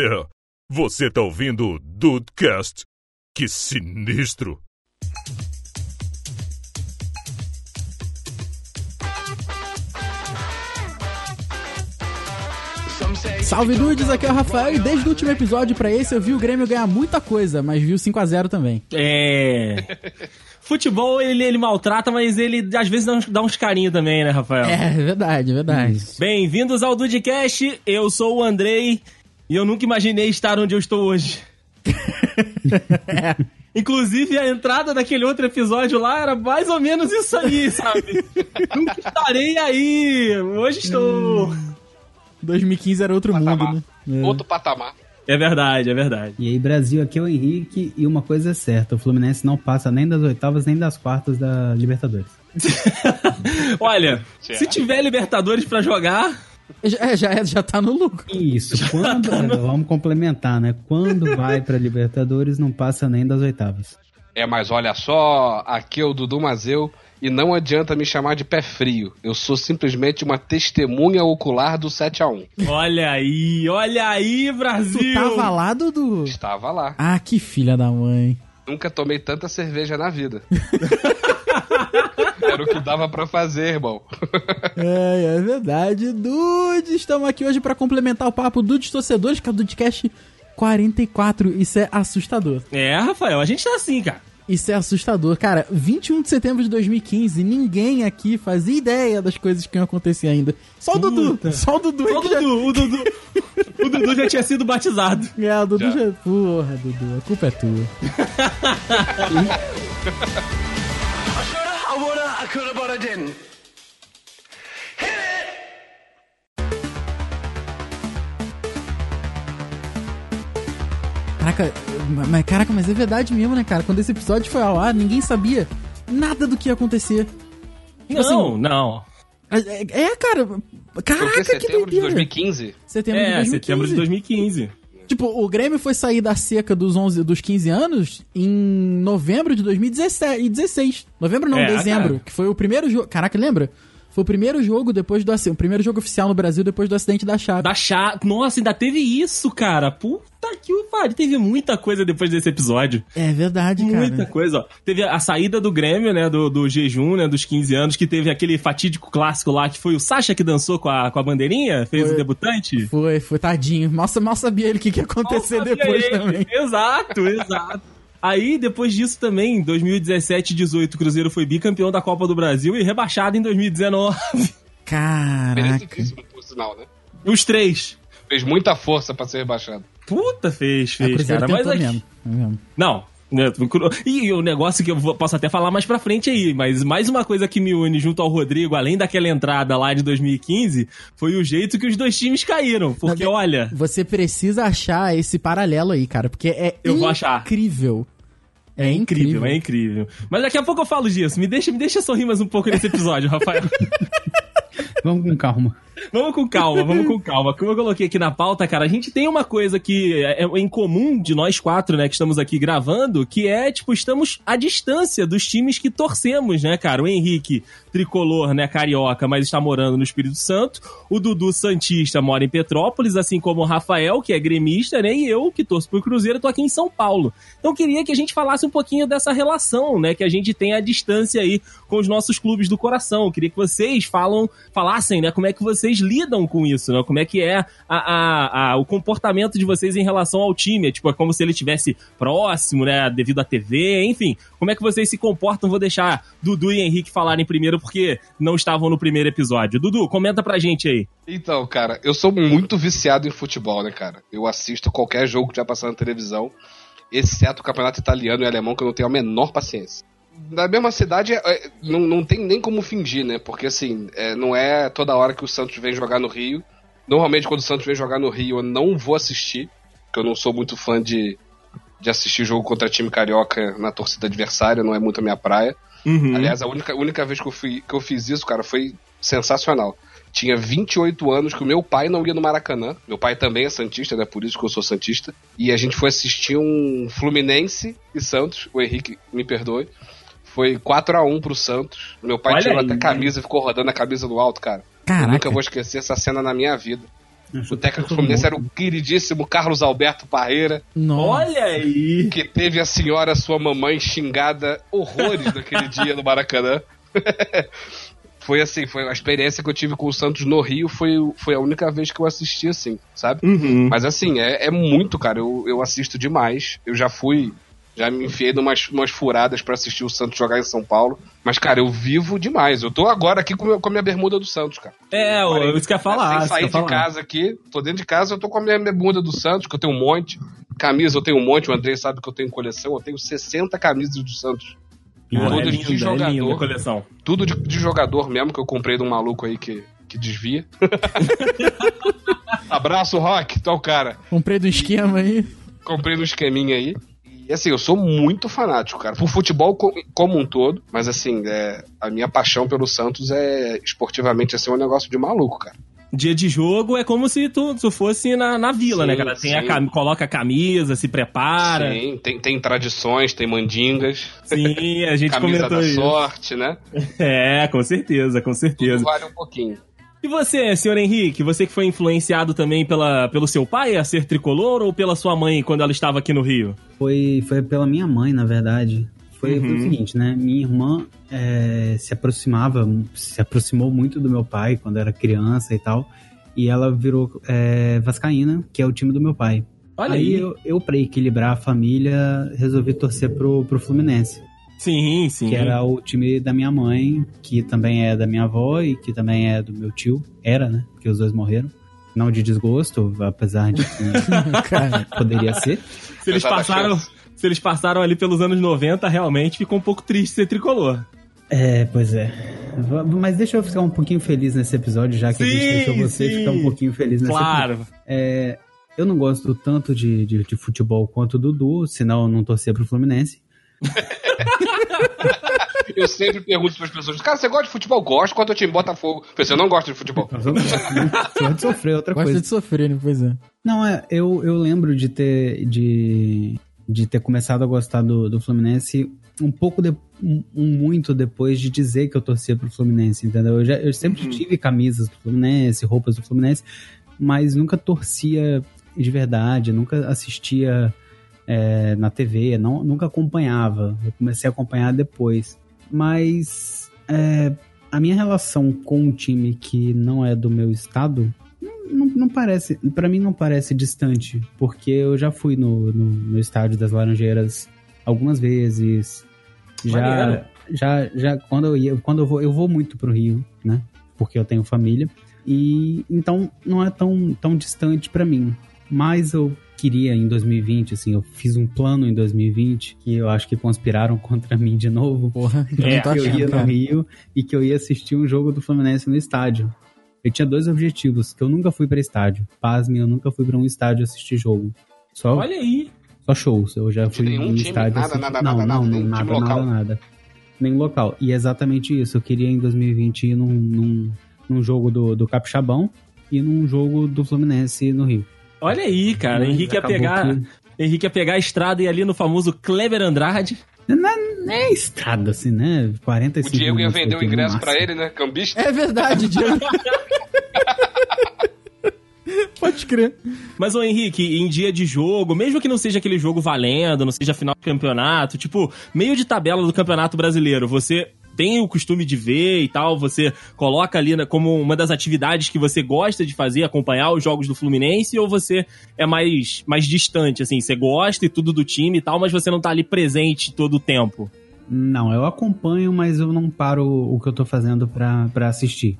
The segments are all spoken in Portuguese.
É, você tá ouvindo o Dudecast? Que sinistro! Salve dudes, aqui é o Rafael e desde o último episódio pra esse eu vi o Grêmio ganhar muita coisa, mas vi o 5x0 também. É. Futebol, ele, ele maltrata, mas ele às vezes dá uns, dá uns carinhos também, né, Rafael? É, verdade, verdade. Bem-vindos ao Dudcast, eu sou o Andrei e eu nunca imaginei estar onde eu estou hoje. Inclusive, a entrada daquele outro episódio lá era mais ou menos isso aí, sabe? nunca estarei aí, hoje estou... 2015 era outro Patamar. mundo, né? É. Outro patamar. É verdade, é verdade. E aí, Brasil, aqui é o Henrique e uma coisa é certa: o Fluminense não passa nem das oitavas nem das quartas da Libertadores. Olha, se tiver Libertadores pra jogar, Já, já, já tá no lucro. Isso, quando. vamos complementar, né? Quando vai pra Libertadores, não passa nem das oitavas. É, mas olha só, aqui é o Dudu Mazeu e não adianta me chamar de pé frio. Eu sou simplesmente uma testemunha ocular do 7 a 1 olha aí, olha aí, Brasil! Tu tava lá, Dudu? Estava lá. Ah, que filha da mãe. Nunca tomei tanta cerveja na vida. Era o que dava pra fazer, irmão. É, é verdade. Dudes, estamos aqui hoje pra complementar o papo Dudes Torcedores, que é o Dudecast 44. Isso é assustador. É, Rafael, a gente tá assim, cara. Isso é assustador. Cara, 21 de setembro de 2015, ninguém aqui fazia ideia das coisas que iam acontecer ainda. Só o Dudu. Puta. Só o Dudu. O que já- Dudu, o Dudu, o Dudu já tinha sido batizado. É, o Dudu Já. já... Porra, Dudu, a culpa é tua. I I coulda, but I didn't. Caraca, mas, caraca, mas é verdade mesmo, né, cara? Quando esse episódio foi ao ar, ninguém sabia nada do que ia acontecer. Tipo Não, assim, não. É, é, cara. Caraca, Porque que setembro de doideira. 2015. Setembro de É, 2015. setembro de 2015. Tipo, o Grêmio foi sair da seca dos 11, dos 15 anos em novembro de 2016. Novembro não, É, dezembro, cara. que foi o primeiro jogo. Caraca, lembra? Foi o primeiro jogo depois do acidente, o primeiro jogo oficial no Brasil depois do acidente da Chape. Da chá. Nossa, ainda teve isso, cara. Puta que pariu. Teve muita coisa depois desse episódio. É verdade, Muita cara. coisa, ó. Teve a saída do Grêmio, né? Do, do jejum, né? Dos 15 anos, que teve aquele fatídico clássico lá, que foi o Sacha que dançou com a, com a bandeirinha, fez Foi. o debutante. Foi, foi tadinho. Mal, mal sabia ele o que, que ia acontecer depois ele. também. Exato, exato. Aí, depois disso também, em 2017 e 18, o Cruzeiro foi bicampeão da Copa do Brasil e rebaixado em 2019. Caraca. Por sinal, né? Os três. Fez muita força pra ser rebaixado. Puta, fez, fez, cara. Mas aqui- mesmo. é mesmo. Não. Né, E o negócio que eu posso até falar mais pra frente aí, mas mais uma coisa que me une junto ao Rodrigo, além daquela entrada lá de 2015, foi o jeito que os dois times caíram. Porque, Não, olha, Você precisa achar esse paralelo aí, cara, porque é Eu vou achar. incrível. É incrível, é incrível. Mas daqui a pouco eu falo disso. Me deixa, me deixa sorrir mais um pouco nesse episódio, Rafael. Vamos com calma. Vamos com calma, vamos com calma. Como eu coloquei aqui na pauta, cara, a gente tem uma coisa que é é em comum de nós quatro, né, que estamos aqui gravando, que é, tipo, estamos à distância dos times que torcemos, né, cara? O Henrique, tricolor, né, carioca, mas está morando no Espírito Santo. O Dudu Santista mora em Petrópolis, assim como o Rafael, que é gremista, né? E eu, que torço pro Cruzeiro, tô aqui em São Paulo. Então queria que a gente falasse um pouquinho dessa relação, né, que a gente tem à distância aí com os nossos clubes do coração. Queria que vocês falam, falassem, né, como é que vocês lidam com isso, né? Como é que é a, a- a- o comportamento de vocês em relação ao time? É, tipo, é como se ele estivesse próximo, né, devido à TV, enfim. Como é que vocês se comportam? Vou deixar Dudu e Henrique falarem primeiro, porque não estavam no primeiro episódio. Dudu, comenta pra gente aí. Então, cara, eu sou muito viciado em futebol, né, cara? Eu assisto qualquer jogo que já passar na televisão, exceto o campeonato italiano e alemão, que eu não tenho a menor paciência. Na mesma cidade, é, é, não, não tem nem como fingir, né? Porque, assim, é, não é toda hora que o Santos vem jogar no Rio. Normalmente, quando o Santos vem jogar no Rio, eu não vou assistir, porque eu não sou muito fã de, de assistir jogo contra time carioca na torcida adversária, não é muito a minha praia. Uhum. Aliás, a única, única vez que eu, fui, que eu fiz isso, cara, foi sensacional. Tinha 28 anos que o meu pai não ia no Maracanã. Meu pai também é Santista, né? Por isso que eu sou Santista. E a gente foi assistir um Fluminense e Santos. O Henrique, me perdoe. Foi 4x1 pro Santos. Meu pai Olha tirou aí. até camisa e ficou rodando a camisa no alto, cara. Eu Caraca. nunca vou esquecer essa cena na minha vida. O técnico do Fluminense era o queridíssimo Carlos Alberto Parreira, Nossa. Olha aí! que teve a senhora, sua mamãe, xingada horrores naquele dia no Maracanã. foi assim, foi a experiência que eu tive com o Santos no Rio, foi, foi a única vez que eu assisti assim, sabe? Uhum. Mas assim, é, é muito, cara. Eu, eu assisto demais. Eu já fui. Já me enfiei numas, numas furadas pra assistir o Santos jogar em São Paulo. Mas, cara, eu vivo demais. Eu tô agora aqui com, meu- com a minha bermuda do Santos, cara. É, Parei. o- isso que eu ia falar. Sem eu sair de falar. casa aqui, tô dentro de casa, eu tô com a minha bermuda do Santos, que eu tenho um monte. Camisa eu tenho um monte, o André sabe que eu tenho coleção. Eu tenho 60 camisas do Santos. Todas é de linda, é jogador. a coleção. Tudo de, de jogador mesmo, que eu comprei de um maluco aí que, que desvia. Abraço, Rock, tá o cara. Comprei do esquema aí. comprei no esqueminha aí. E assim, eu sou muito fanático, cara, por futebol co- como um todo, mas assim, é, a minha paixão pelo Santos é esportivamente assim, um negócio de maluco, cara. Dia de jogo é como se tu, tu fosse na, na vila, Sim, né, cara? Tem a coloca a camisa, se prepara. Sim, tem, tem tradições, tem mandingas, Sim, a gente camisa comentou da isso. sorte, né? É, com certeza, com Tudo certeza. vale um pouquinho. E você, senhor Henrique, você que foi influenciado também pela, pelo seu pai a ser tricolor ou pela sua mãe quando ela estava aqui no Rio? Foi, foi pela minha mãe, na verdade. Foi, foi Uhum. o seguinte, né? Minha irmã é, se aproximava, se aproximou muito do meu pai quando era criança e tal. E ela virou é, Vascaína, que é o time do meu pai. Olha aí aí. eu, eu pra equilibrar a família, resolvi torcer pro, pro Fluminense. Sim, sim. Que era o time da minha mãe, que também é da minha avó e que também é do meu tio. Era, né? Porque os dois morreram. Não de desgosto, apesar de que Cara, poderia ser. Se eles passaram, se eles passaram ali pelos anos 90, realmente ficou um pouco triste ser tricolor. É, pois é. Mas deixa eu ficar um pouquinho feliz nesse episódio, já que a gente Sim, deixou você sim. ficar um pouquinho feliz nesse Claro. episódio. É, eu não gosto tanto de, de, de futebol quanto o Dudu, senão eu não torcer pro Fluminense. Eu sempre pergunto para as pessoas, cara, você gosta de futebol? Gosto, quanto eu time Botafogo? Eu pensei, eu não gosto de futebol. Gosto, de sofrer outra gosta coisa. de sofrer, né? Pois é. Não, é, eu, eu lembro de ter, de, de ter começado a gostar do, do Fluminense um pouco, de, um, um muito depois de dizer que eu torcia pro Fluminense, entendeu? Eu, já, eu sempre Uhum. tive camisas do Fluminense, roupas do Fluminense, mas nunca torcia de verdade, nunca assistia é, na TV, não, nunca acompanhava. Eu comecei a acompanhar depois. Mas é, a minha relação com um time que não é do meu estado não, não parece, para mim não parece distante, porque eu já fui no, no, no estádio das Laranjeiras algumas vezes. Já, Maneiro. já, já quando eu ia, quando eu vou, eu vou muito pro Rio, né? Porque eu tenho família e então não é tão, tão distante pra mim. Mas eu queria em 2020, assim, eu fiz um plano em 2020 que eu acho que conspiraram contra mim de novo Porra, eu É, que eu ia no cara. Rio e que eu ia assistir um jogo do Fluminense no estádio. Eu tinha dois objetivos, que eu nunca fui pra estádio. Pasmem, eu nunca fui pra um estádio assistir jogo. Só, Olha aí. só shows. Eu já fui em time? estádio Nada, assistir- nada, não, nada, não, nada, não, nada, nada, local? nada. Nem local. E é exatamente isso. Eu queria em 2020 ir num, num, num jogo do, do Capixabão e num jogo do Fluminense no Rio. Olha aí, cara. Mas Henrique ia pegar. que- Henrique ia pegar a estrada e ir ali no famoso Kleber Andrade. Não, não é estrada, assim, né? O 45 Diego ia vender o ingresso pra ele, né? Cambista. É verdade, Diego. Pode crer. Mas, ô Henrique, em dia de jogo, mesmo que não seja aquele jogo valendo, não seja final de campeonato, tipo, meio de tabela do campeonato brasileiro, você tem o costume de ver e tal, você coloca ali como uma das atividades que você gosta de fazer, acompanhar os jogos do Fluminense, ou você é mais, mais distante, assim, você gosta e tudo do time e tal, mas você não tá ali presente todo o tempo? Não, eu acompanho, mas eu não paro o que eu tô fazendo pra assistir.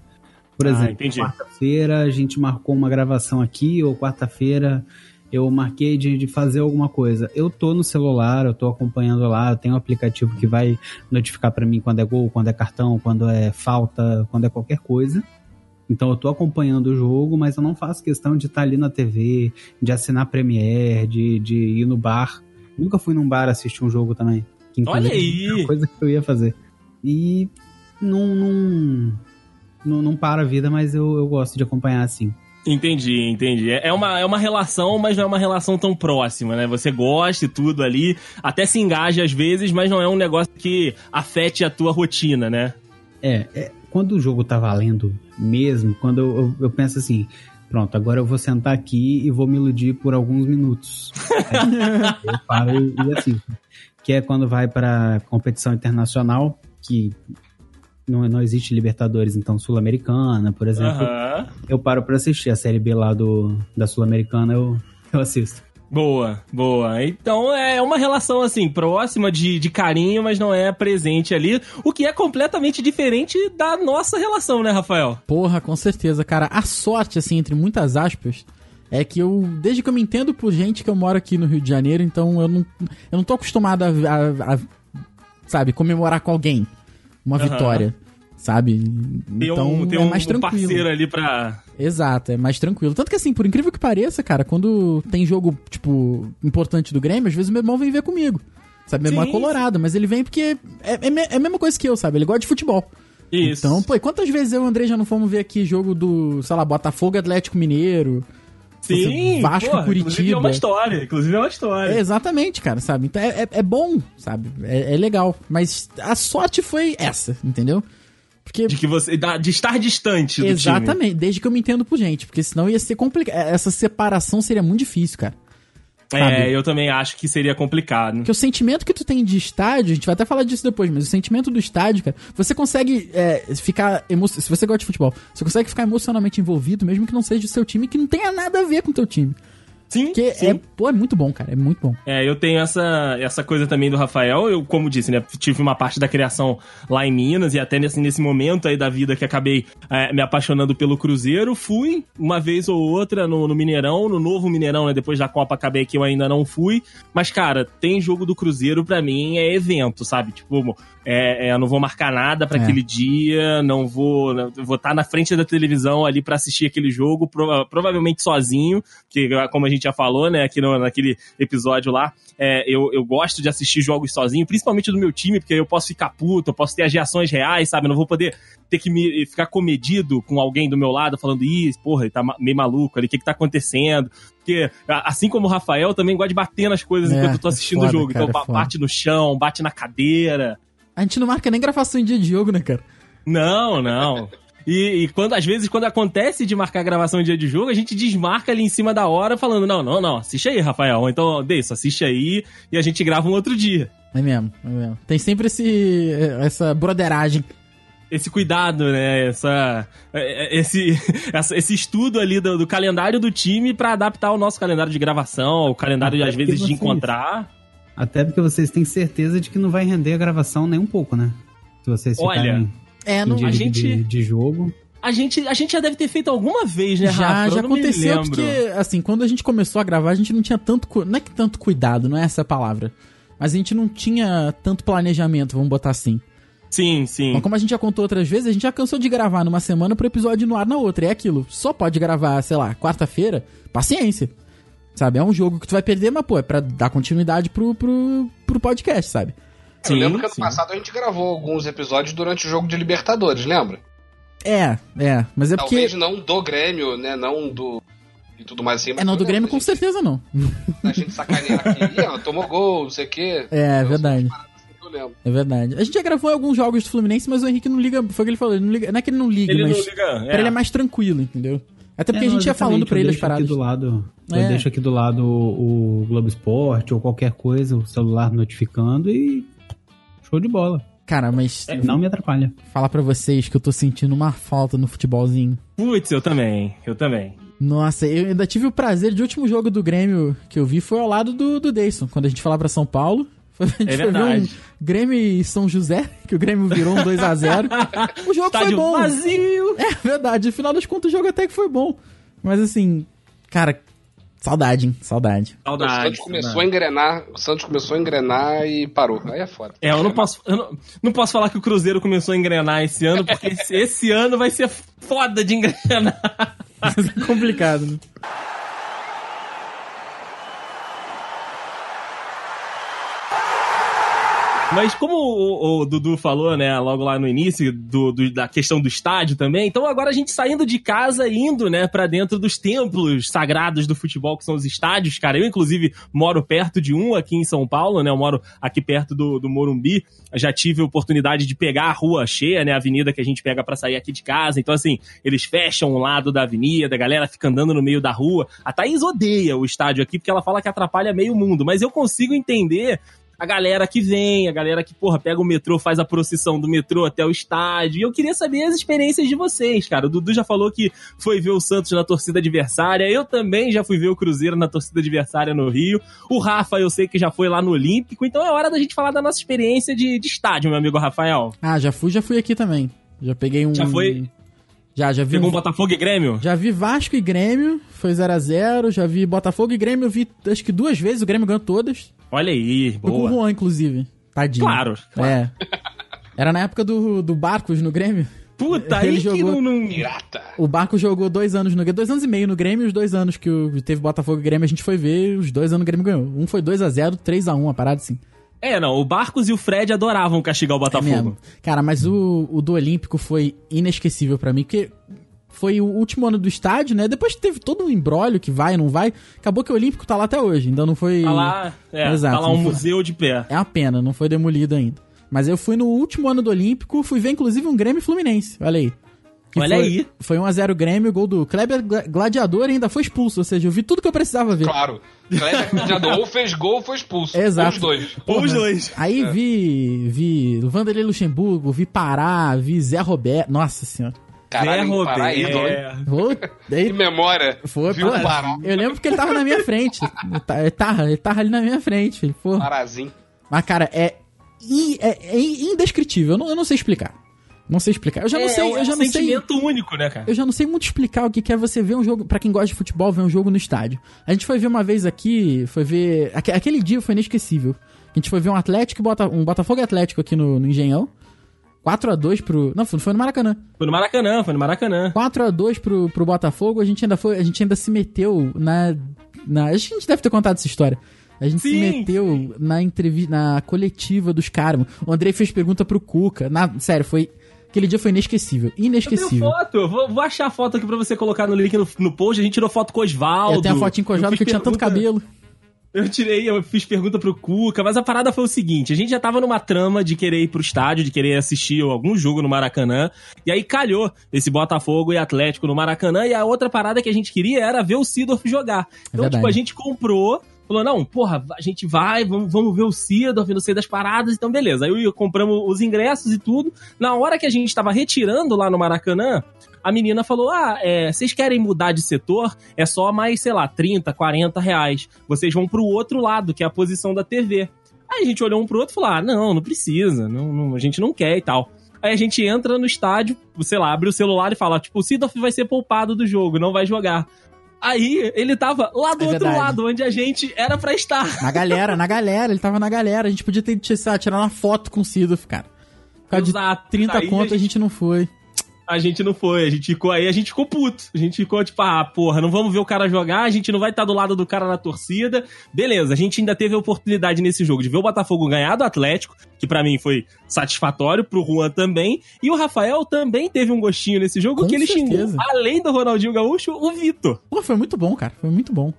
Por Ah, exemplo, quarta-feira a gente marcou uma gravação aqui, ou quarta-feira eu marquei de, de fazer alguma coisa. Eu tô no celular, eu tô acompanhando lá, eu tenho um aplicativo que vai notificar pra mim quando é gol, quando é cartão, quando é falta, quando é qualquer coisa. Então eu tô acompanhando o jogo, mas eu não faço questão de estar ali na TV, de assinar Premiere, de, de ir no bar. Nunca fui num bar assistir um jogo também. Que, Olha inclusive, aí! é uma coisa que eu ia fazer. E não, não, não, não para a vida, mas eu, eu gosto de acompanhar assim. Entendi, entendi. É é uma, é uma relação, mas não é uma relação tão próxima, né? Você gosta e tudo ali, até se engaja às vezes, mas não é um negócio que afete a tua rotina, né? É, é, quando o jogo tá valendo mesmo, quando eu, eu, eu penso assim, Pronto, agora eu vou sentar aqui e vou me iludir por alguns minutos. Eu paro e e assisto. Que é quando vai para competição internacional, que não, não existe Libertadores, então Sul-Americana, por exemplo. Eu paro pra assistir a Série B lá do, da Sul-Americana, eu, eu assisto. Boa, boa. Então é uma relação assim, próxima de, de carinho, mas não é presente ali. O que é completamente diferente da nossa relação, né, Rafael? Porra, com certeza, cara. A sorte, assim, entre muitas aspas, é que eu, desde que eu me entendo por gente que eu moro aqui no Rio de Janeiro, então eu não, eu não tô acostumado a, a- a, sabe, comemorar com alguém uma Aham. vitória, sabe? Tem Então um, tem é mais um tranquilo. parceiro ali pra. Exato, é mais tranquilo. Tanto que assim, por incrível que pareça, cara, quando tem jogo, tipo, importante do Grêmio, às vezes meu irmão vem ver comigo. Sabe, meu irmão é colorado, mas ele vem porque é, é, é a mesma coisa que eu, sabe? Ele gosta de futebol. Isso. Então, pô, e quantas vezes eu e o André já não fomos ver aqui jogo do, sei lá, Botafogo Atlético Mineiro? Sim, Vasco, porra, Curitiba. Inclusive é uma história. Inclusive é uma É, história. exatamente, cara, sabe? Então é, é, é bom, sabe? É, é legal. Mas a sorte foi essa, entendeu? Porque. De que você. De estar distante do time. Exatamente, desde que eu me entendo por gente. Porque senão ia ser complicado. Essa separação seria muito difícil, cara. É, sabe? eu também acho que seria complicado. Porque o sentimento que tu tem de estádio, a gente vai até falar disso depois, mas o sentimento do estádio, cara, você consegue é, ficar. Emo... Se você gosta de futebol, você consegue ficar emocionalmente envolvido, mesmo que não seja o seu time, que não tenha nada a ver com o teu time. Sim, Porque sim. é, pô, é muito bom, cara. É muito bom. É, eu tenho essa, essa coisa também do Rafael. Eu, como disse, né, tive uma parte da criação lá em Minas e até nesse, nesse momento aí da vida que acabei é, me apaixonando pelo Cruzeiro. Fui uma vez ou outra no, no Mineirão, no novo Mineirão, né? Depois da Copa acabei que eu ainda não fui. Mas, cara, tem jogo do Cruzeiro pra mim é evento, sabe? Tipo, é, é, eu não vou marcar nada pra É. aquele dia, não vou. não- vou estar na frente da televisão ali pra assistir aquele jogo, prova- provavelmente sozinho, que como a gente já falou, né, aqui no, naquele episódio lá, é, eu, eu gosto de assistir jogos sozinho, principalmente do meu time, porque eu posso ficar puto, eu posso ter as reações reais, sabe? Eu não vou poder ter que me ficar comedido com alguém do meu lado falando, ih, porra, ele tá meio maluco ali, o que que tá acontecendo? Porque, assim como o Rafael, eu também gosto de bater nas coisas É, enquanto eu tô é assistindo foda, o jogo. cara, então, é bate no chão, bate na cadeira. A gente não marca nem gravação em dia de jogo, né, cara? Não, não. E, e quando, às vezes, quando acontece de marcar gravação em dia de jogo, a gente desmarca ali em cima da hora, falando, não, não, não, assiste aí, Rafael. Ou então, Deis, assiste aí e a gente grava um outro dia. É mesmo, é mesmo. Tem sempre esse, essa broderagem. Esse cuidado, né? Essa, é, é, esse, esse estudo ali do, do calendário do time pra adaptar o nosso calendário de gravação, o calendário, às vezes, de encontrar. Até porque vocês têm certeza de que não vai render a gravação nem um pouco, né? Se vocês Olha, ficarem É, não, dia a de- gente- de, de jogo. A gente, a gente já deve ter feito alguma vez, né, Rafa? já, Eu já aconteceu porque, assim, quando a gente começou a gravar, a gente não tinha tanto. Não é que tanto cuidado, não é essa a palavra. Mas a gente não tinha tanto planejamento, vamos botar assim. Sim, sim. Mas como a gente já contou outras vezes, a gente já cansou de gravar numa semana pro episódio no ar na outra. É aquilo. Só pode gravar, sei lá, quarta-feira. Paciência. Sabe? É um jogo que tu vai perder, mas, pô, é pra dar continuidade pro, pro, pro podcast, sabe? eu lembro que ano sim. passado a gente gravou alguns episódios durante o jogo de Libertadores, lembra? É, é. Mas é porque. Talvez não do Grêmio, né? Não do. E tudo mais assim. mas É, não, do Grêmio da com gente- certeza não. A gente sacanear aqui, ó, tomou gol, não sei o quê. É, Eu- verdade. Lembro. É verdade. A gente já gravou alguns jogos do Fluminense, mas o Henrique não liga. Foi o que ele falou. Ele não, liga, não é que ele não liga, Ele mas. não liga. Pra ele é mais tranquilo, entendeu? Até porque É, a gente ia falando pra eu ele as deixo aqui paradas. do lado, É. Eu deixo aqui do lado o, o Globo Esporte ou qualquer coisa, o celular notificando e. Show de bola. Cara, mas Não me atrapalha. falar pra vocês que eu tô sentindo uma falta no futebolzinho. Putz, eu também. Eu também. Nossa, eu ainda tive o prazer de último jogo do Grêmio que eu vi foi ao lado do, do Deison, quando a gente foi lá pra São Paulo. Foi- A gente É foi ver verdade. um Grêmio e São José, que o Grêmio virou um 2x0. O jogo foi Estádio bom. vazio. É verdade, no final das contas o jogo até que foi bom. Mas assim, cara, saudade, hein? Saudade. O Saudade. Santos começou a engrenar, o Santos começou a engrenar e parou. Aí é foda. É, eu não posso, eu não, não posso falar que o Cruzeiro começou a engrenar esse ano, porque esse, esse ano vai ser foda de engrenar. é complicado, né? Mas como o, o Dudu falou, né, logo lá no início, do, do- da questão do estádio também, então agora a gente saindo de casa e indo, né, pra dentro dos templos sagrados do futebol, que são os estádios, cara. Eu, inclusive, moro perto de um aqui em São Paulo, né, eu moro aqui perto do, do Morumbi. Já tive a oportunidade de pegar a rua cheia, né, a avenida que a gente pega pra sair aqui de casa. Então, assim, eles fecham um lado da avenida, a galera fica andando no meio da rua. A Thaís odeia o estádio aqui, porque ela fala que atrapalha meio mundo, mas eu consigo entender a galera que vem, a galera que, porra, pega o metrô, faz a procissão do metrô até o estádio. E eu queria saber as experiências de vocês, cara. O Dudu já falou que foi ver o Santos na torcida adversária. Eu também já fui ver o Cruzeiro na torcida adversária no Rio. O Rafa, eu sei que já foi lá no Olímpico. Então é hora da gente falar da nossa experiência de, de estádio, meu amigo Rafael. Ah, já fui, já fui aqui também. Já peguei um. Já foi? Já, já vi. Pegou um- Botafogo e Grêmio? Já vi Vasco e Grêmio, foi 0x0. Já vi Botafogo e Grêmio, eu vi acho que duas vezes, o Grêmio ganhou todas. Olha aí, Foi com o boa. Juan, inclusive. Tadinho. Claro, claro. É. Era na época do, do Barcos no Grêmio. Puta, Ele aí que jogou- não... não- Pirata. O Barco jogou dois anos no Grêmio, dois anos e meio no Grêmio, e os dois anos que o- teve Botafogo e Grêmio, a gente foi ver, os dois anos o Grêmio ganhou. Um foi 2x0, 3x1, uma parada assim. É, não, o Barcos e o Fred adoravam castigar o É Botafogo. mesmo. Cara, mas o, o do Olímpico foi inesquecível pra mim, porque foi o último ano do estádio, né? Depois teve todo um embrólio que vai, não vai. Acabou que o Olímpico tá lá até hoje, ainda não foi. Tá lá, é, Exato, tá lá um museu de pé. É uma pena, não foi demolido ainda. Mas eu fui no último ano do Olímpico, fui ver inclusive um Grêmio Fluminense. Olha aí. Que Olha foi, aí. Foi 1x0 Grêmio, gol do Kleber Gla- Gladiador e ainda foi expulso. Ou seja, eu vi tudo que eu precisava ver. Claro. Kleber Gladiador ou fez gol ou foi expulso. Exato. Ou os dois. Os dois. Aí vi, vi Vanderlei Luxemburgo, vi Pará, vi Zé Roberto. Nossa senhora. Caralho, Zé Pará, Roberto. ídolo, hein? É. Vou, Que daí, memória. foi, Viu pô, Pará? Eu lembro porque ele tava na minha frente. Ele tá- Ele tava, ele tava ali na minha frente. filho. Pô. Parazinho. Mas, cara, é, é, é indescritível. Eu não, eu não sei explicar. Não sei explicar. Eu já não É, sei, é eu já um não sei. sentimento único, né, cara? Eu já não sei muito explicar o que que é você ver um jogo. Pra quem gosta de futebol, ver um jogo no estádio. A gente foi ver uma vez aqui, foi ver. aque- Aquele dia foi inesquecível. A gente foi ver um Atlético, e Bota- um Botafogo Atlético aqui no, no Engenhão. 4x2 pro. Não, foi foi no Maracanã. Foi no Maracanã, foi no Maracanã. 4x2 pro, pro Botafogo, a gente ainda foi. A gente ainda se meteu na. na a gente deve ter contado essa história. A gente se Sim, meteu na entrevista, na coletiva dos caras. O Andrei fez pergunta pro Cuca. Na, sério, foi. Aquele dia foi inesquecível. Eu tenho Inesquecível. foto, vou, vou achar a foto aqui pra você colocar no link no, no post. A gente tirou foto com o Osvaldo. Eu tenho a fotinho cojada fiz que eu tinha tanto pergunta- cabelo. Eu tirei, eu fiz pergunta pro Cuca, mas a parada foi o seguinte: a gente já tava numa trama de querer ir pro estádio, de querer assistir algum jogo no Maracanã, e aí calhou esse Botafogo e Atlético no Maracanã, e a outra parada que a gente queria era ver o Sidorf jogar. Então, verdade. tipo, a gente comprou. Falou, não, porra, a gente vai, vamos, vamos ver o Sidorf, não sei das paradas, então beleza. Aí eu- compramos os ingressos e tudo. Na hora que a gente tava retirando lá no Maracanã, a menina falou: Ah, é, vocês querem mudar de setor? É só mais, sei lá, 30, 40 reais. Vocês vão pro outro lado, que é a posição da TV. Aí a gente olhou um pro outro e falou: Ah, não, não precisa, não, não- a gente não quer e tal. Aí a gente entra no estádio, sei lá, abre o celular e fala: Tipo, o Sidorf vai ser poupado do jogo, não vai jogar. Aí ele tava lá do É outro verdade. lado, onde a gente era pra estar. Na galera, na galera, ele tava na galera. A gente podia ter, sei lá, tirar uma foto com o Sidorf, cara. Por causa de Exato. 30 Aí conto a gente não foi. A gente não foi, a gente ficou aí, a gente ficou puto. A gente ficou tipo, ah, porra, não vamos ver o cara jogar, a gente não vai estar do lado do cara na torcida. Beleza, a gente ainda teve a oportunidade nesse jogo de ver o Botafogo ganhar do Atlético, que pra mim foi satisfatório, pro Juan também. E o Rafael também teve um gostinho nesse jogo Com que ele certeza. xingou, além do Ronaldinho Gaúcho, o Vitor. Pô, foi muito bom, cara. Foi muito bom.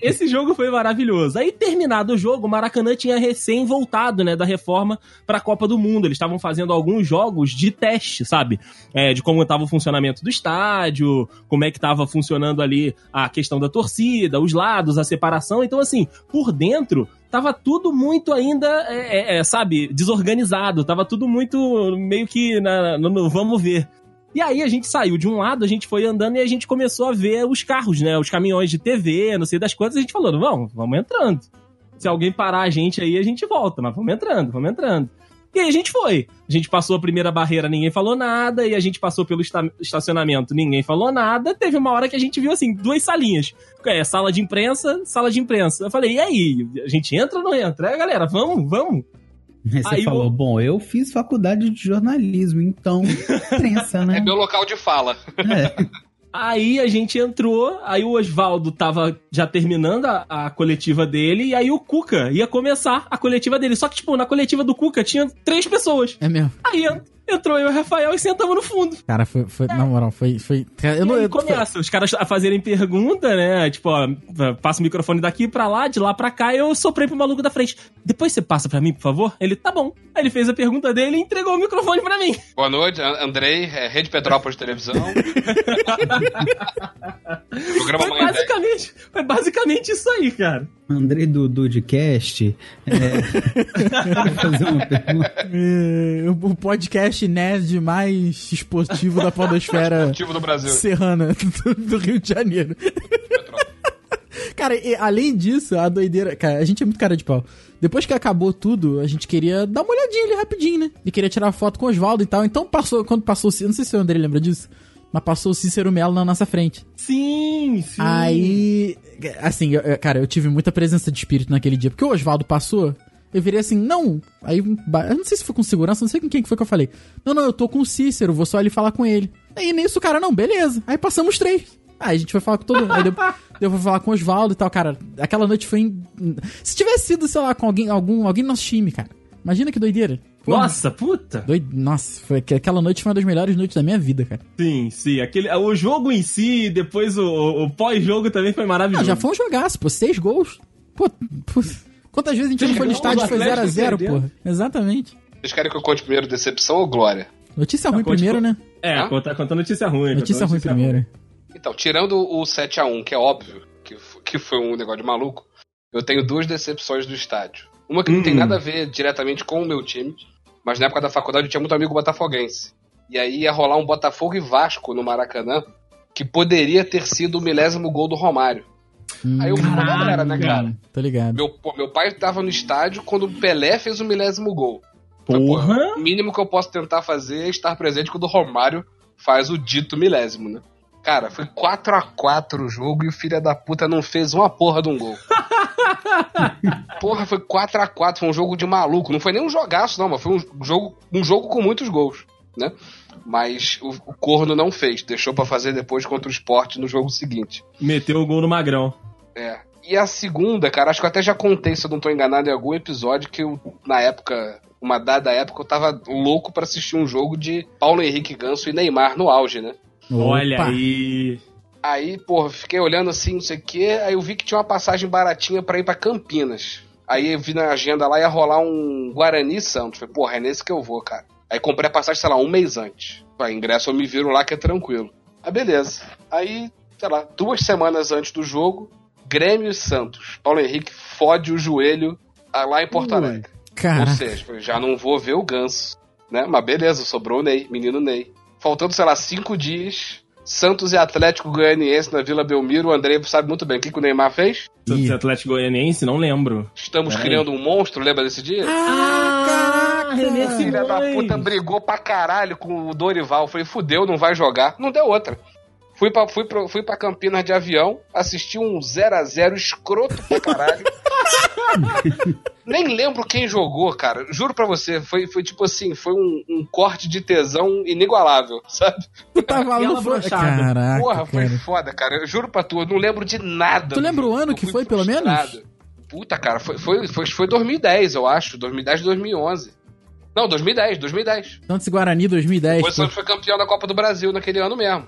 Esse jogo foi maravilhoso. Aí, terminado o jogo, o Maracanã tinha recém voltado, né, da reforma pra Copa do Mundo. Eles estavam fazendo alguns jogos de teste, sabe? É, de como estava o funcionamento do estádio, como é que estava funcionando ali a questão da torcida, os lados, a separação. Então, assim, por dentro, tava tudo muito ainda, é, é, é, sabe, desorganizado. Tava tudo muito meio que na, no, no vamos ver. E aí a gente saiu de um lado, a gente foi andando e a gente começou a ver os carros, né? Os caminhões de TV, não sei das quantas, a gente falou, vamos, vamos entrando. Se alguém parar a gente aí, a gente volta, mas vamos entrando, vamos entrando. E aí a gente foi. A gente passou a primeira barreira, ninguém falou nada, e a gente passou pelo esta- estacionamento, ninguém falou nada. Teve uma hora que a gente viu assim, duas salinhas. É, sala de imprensa, sala de imprensa. Eu falei, e aí? A gente entra ou não entra? É, galera, vamos, vamos. Aí você Aí falou, o- bom, eu fiz faculdade de jornalismo, então, imprensa, É né? meu local de fala. É. Aí a gente entrou, aí o Oswaldo tava já terminando a, a coletiva dele, e aí o Cuca ia começar a coletiva dele. Só que, tipo, na coletiva do Cuca tinha três pessoas. É mesmo. Aí entrou eu e o Rafael e sentamos no fundo. Cara, foi, foi na moral, foi. foi eu E não, aí eu, começa, os caras a fazerem pergunta, né? Tipo, ó, passa o microfone daqui pra lá, de lá pra cá, e eu soprei pro maluco da frente. Depois você passa pra mim, por favor? Ele, tá bom. Aí ele fez a pergunta dele e entregou o microfone pra mim. Boa noite, An- Andrei, é, Rede Petrópolis de Televisão. Programa Foi Manhã 10. Foi basicamente isso aí, cara. Andrei do Dudcast, é, fazer uma pergunta. É, o podcast nerd mais esportivo da podosfera Motivo do Brasil. serrana do, do Rio de Janeiro. Cara, e, além disso, a doideira. Cara, a gente é muito cara de pau. Depois que acabou tudo, a gente queria dar uma olhadinha ali rapidinho, né? E queria tirar foto com o Oswaldo e tal. Então passou, quando passou não sei se o André lembra disso, mas passou o Cícero Melo na nossa frente. Sim, sim. Aí, assim, eu- cara, eu tive muita presença de espírito naquele dia, porque o Oswaldo passou, eu virei assim, não. Aí, eu não sei se foi com segurança, não sei com quem que foi que eu falei. Não, não, eu tô com o Cícero, vou só ali falar com ele. Aí nisso cara, não, beleza. Aí passamos três. Aí a gente foi falar com todo mundo. Aí deu, deu pra falar com o Oswaldo e tal, cara. Aquela noite foi. in- Se tivesse sido, sei lá, com alguém, algum, alguém do nosso time, cara. Imagina que doideira. Porra, Nossa, puta. Doido, nossa, foi, que- aquela noite foi uma das melhores noites da minha vida, cara. Sim, sim. Aquele, o jogo em si, depois o, o- o pós-jogo também foi Ah, maravilhoso. já foi um jogaço, pô. Seis gols. Pô, pô, quantas vezes a gente não foi no estádio e foi Atlético 0x0, perdeu. porra? Exatamente. Vocês querem que eu conte primeiro decepção ou glória? Notícia ruim conte primeiro, né? É, Hã? conta, conta notícia ruim. Notícia ruim primeiro. Então, tirando o 7x1, que é óbvio que, que foi um negócio de maluco, eu tenho duas decepções do estádio. Uma que não tem Hum. nada a ver diretamente com o meu time, mas na época da faculdade eu tinha muito amigo botafoguense. E aí ia rolar um Botafogo e Vasco no Maracanã, que poderia ter sido o milésimo gol do Romário. Hum, Aí eu fui com a galera, né, cara? Tô ligado. Meu, pô, meu pai tava no estádio quando o Pelé fez o milésimo gol. Pô, Porra! O mínimo que eu posso tentar fazer é estar presente quando o Romário faz o dito milésimo, né? Cara, foi 4 a 4 o jogo e o filho da puta não fez uma porra de um gol. porra, foi 4 a 4 foi um jogo de maluco. Não foi nem um jogaço, não, mas foi um jogo, um jogo com muitos gols, né? Mas o, o Corno não fez, deixou pra fazer depois contra o Sport no jogo seguinte. Meteu o gol no Magrão. É. E a segunda, cara, acho que eu até já contei, se eu não tô enganado, em algum episódio que eu, na época, uma dada época, eu tava louco pra assistir um jogo de Paulo Henrique Ganso e Neymar no auge, né? Olha Opa. aí. Aí, porra, fiquei olhando assim, não sei o quê, aí eu vi que tinha uma passagem baratinha pra ir pra Campinas. Aí eu vi na agenda lá, ia rolar um Guarani Santos. Falei, porra, é nesse que eu vou, cara. Aí comprei a passagem, sei lá, um mês antes. Aí, ingresso eu me viro lá que é tranquilo. Ah, beleza. Aí, sei lá, duas semanas antes do jogo, Grêmio e Santos. Paulo Henrique fode o joelho ah, lá em Porto. Alegre. Ou Cara, seja, falei, já não vou ver o Ganso. Né? Mas beleza, sobrou o Ney, menino Ney. Faltando, sei lá, cinco dias, Santos e Atlético Goianiense na Vila Belmiro. O André sabe muito bem o que, que o Neymar fez. Santos e Atlético Goianiense, não lembro. Estamos Peraí. criando um monstro, lembra desse dia? Ah, René Filha da puta brigou pra caralho com o Dorival. Falei, fudeu, não vai jogar. Não deu outra. Fui pra, fui pra, fui pra Campinas de avião, assisti um 0x0 escroto pra caralho. Nem lembro quem jogou, cara. Juro pra você, foi, foi tipo assim, foi um, um corte de tesão inigualável, sabe? tu tava no brochada. Caraca, Porra, foi cara. foda, cara. Eu juro pra tu, eu não lembro de nada. Tu do lembra o ano que foi, pelo menos? frustrado. Puta, cara, foi, foi, foi, foi 2010, eu acho. 2010, 2011. Não, 2010, 2010. Santos e Guarani 2010. Depois o. Santos foi campeão da Copa do Brasil naquele ano mesmo.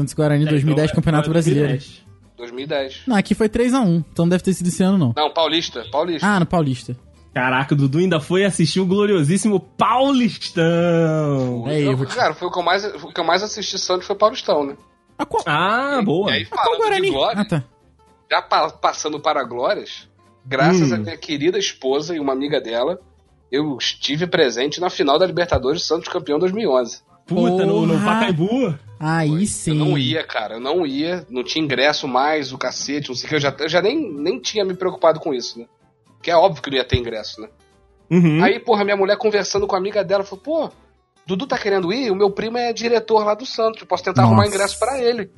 Santos Guarani 2010, então, Campeonato é Brasileiro. 2010. 2010. Não, aqui foi 3x1, então não deve ter sido esse ano, não. Não, Paulista, Paulista. Ah, no Paulista. Caraca, o Dudu ainda foi assistir o gloriosíssimo Paulistão. É, eu vou te- Cara, foi o que eu mais, o que eu mais assisti Santos foi Paulistão, né? A qual, Ah, boa. E aí, a qual falando Guarani? de glória, Ah, tá. já pa- passando para glórias, graças Hum. à minha querida esposa e uma amiga dela, eu estive presente na final da Libertadores Santos campeão 2011. Puta, no, no Porra. Pacaembu. Aí sim. Eu não ia, cara, eu não ia, não tinha ingresso mais, o cacete, não sei o que, eu já, eu já nem, nem tinha me preocupado com isso, né? Que é óbvio que não ia ter ingresso, né? Uhum. Aí, porra, minha mulher conversando com a amiga dela, falou, pô, Dudu tá querendo ir? O meu primo é diretor lá do Santos, eu posso tentar arrumar Nossa. ingresso pra ele.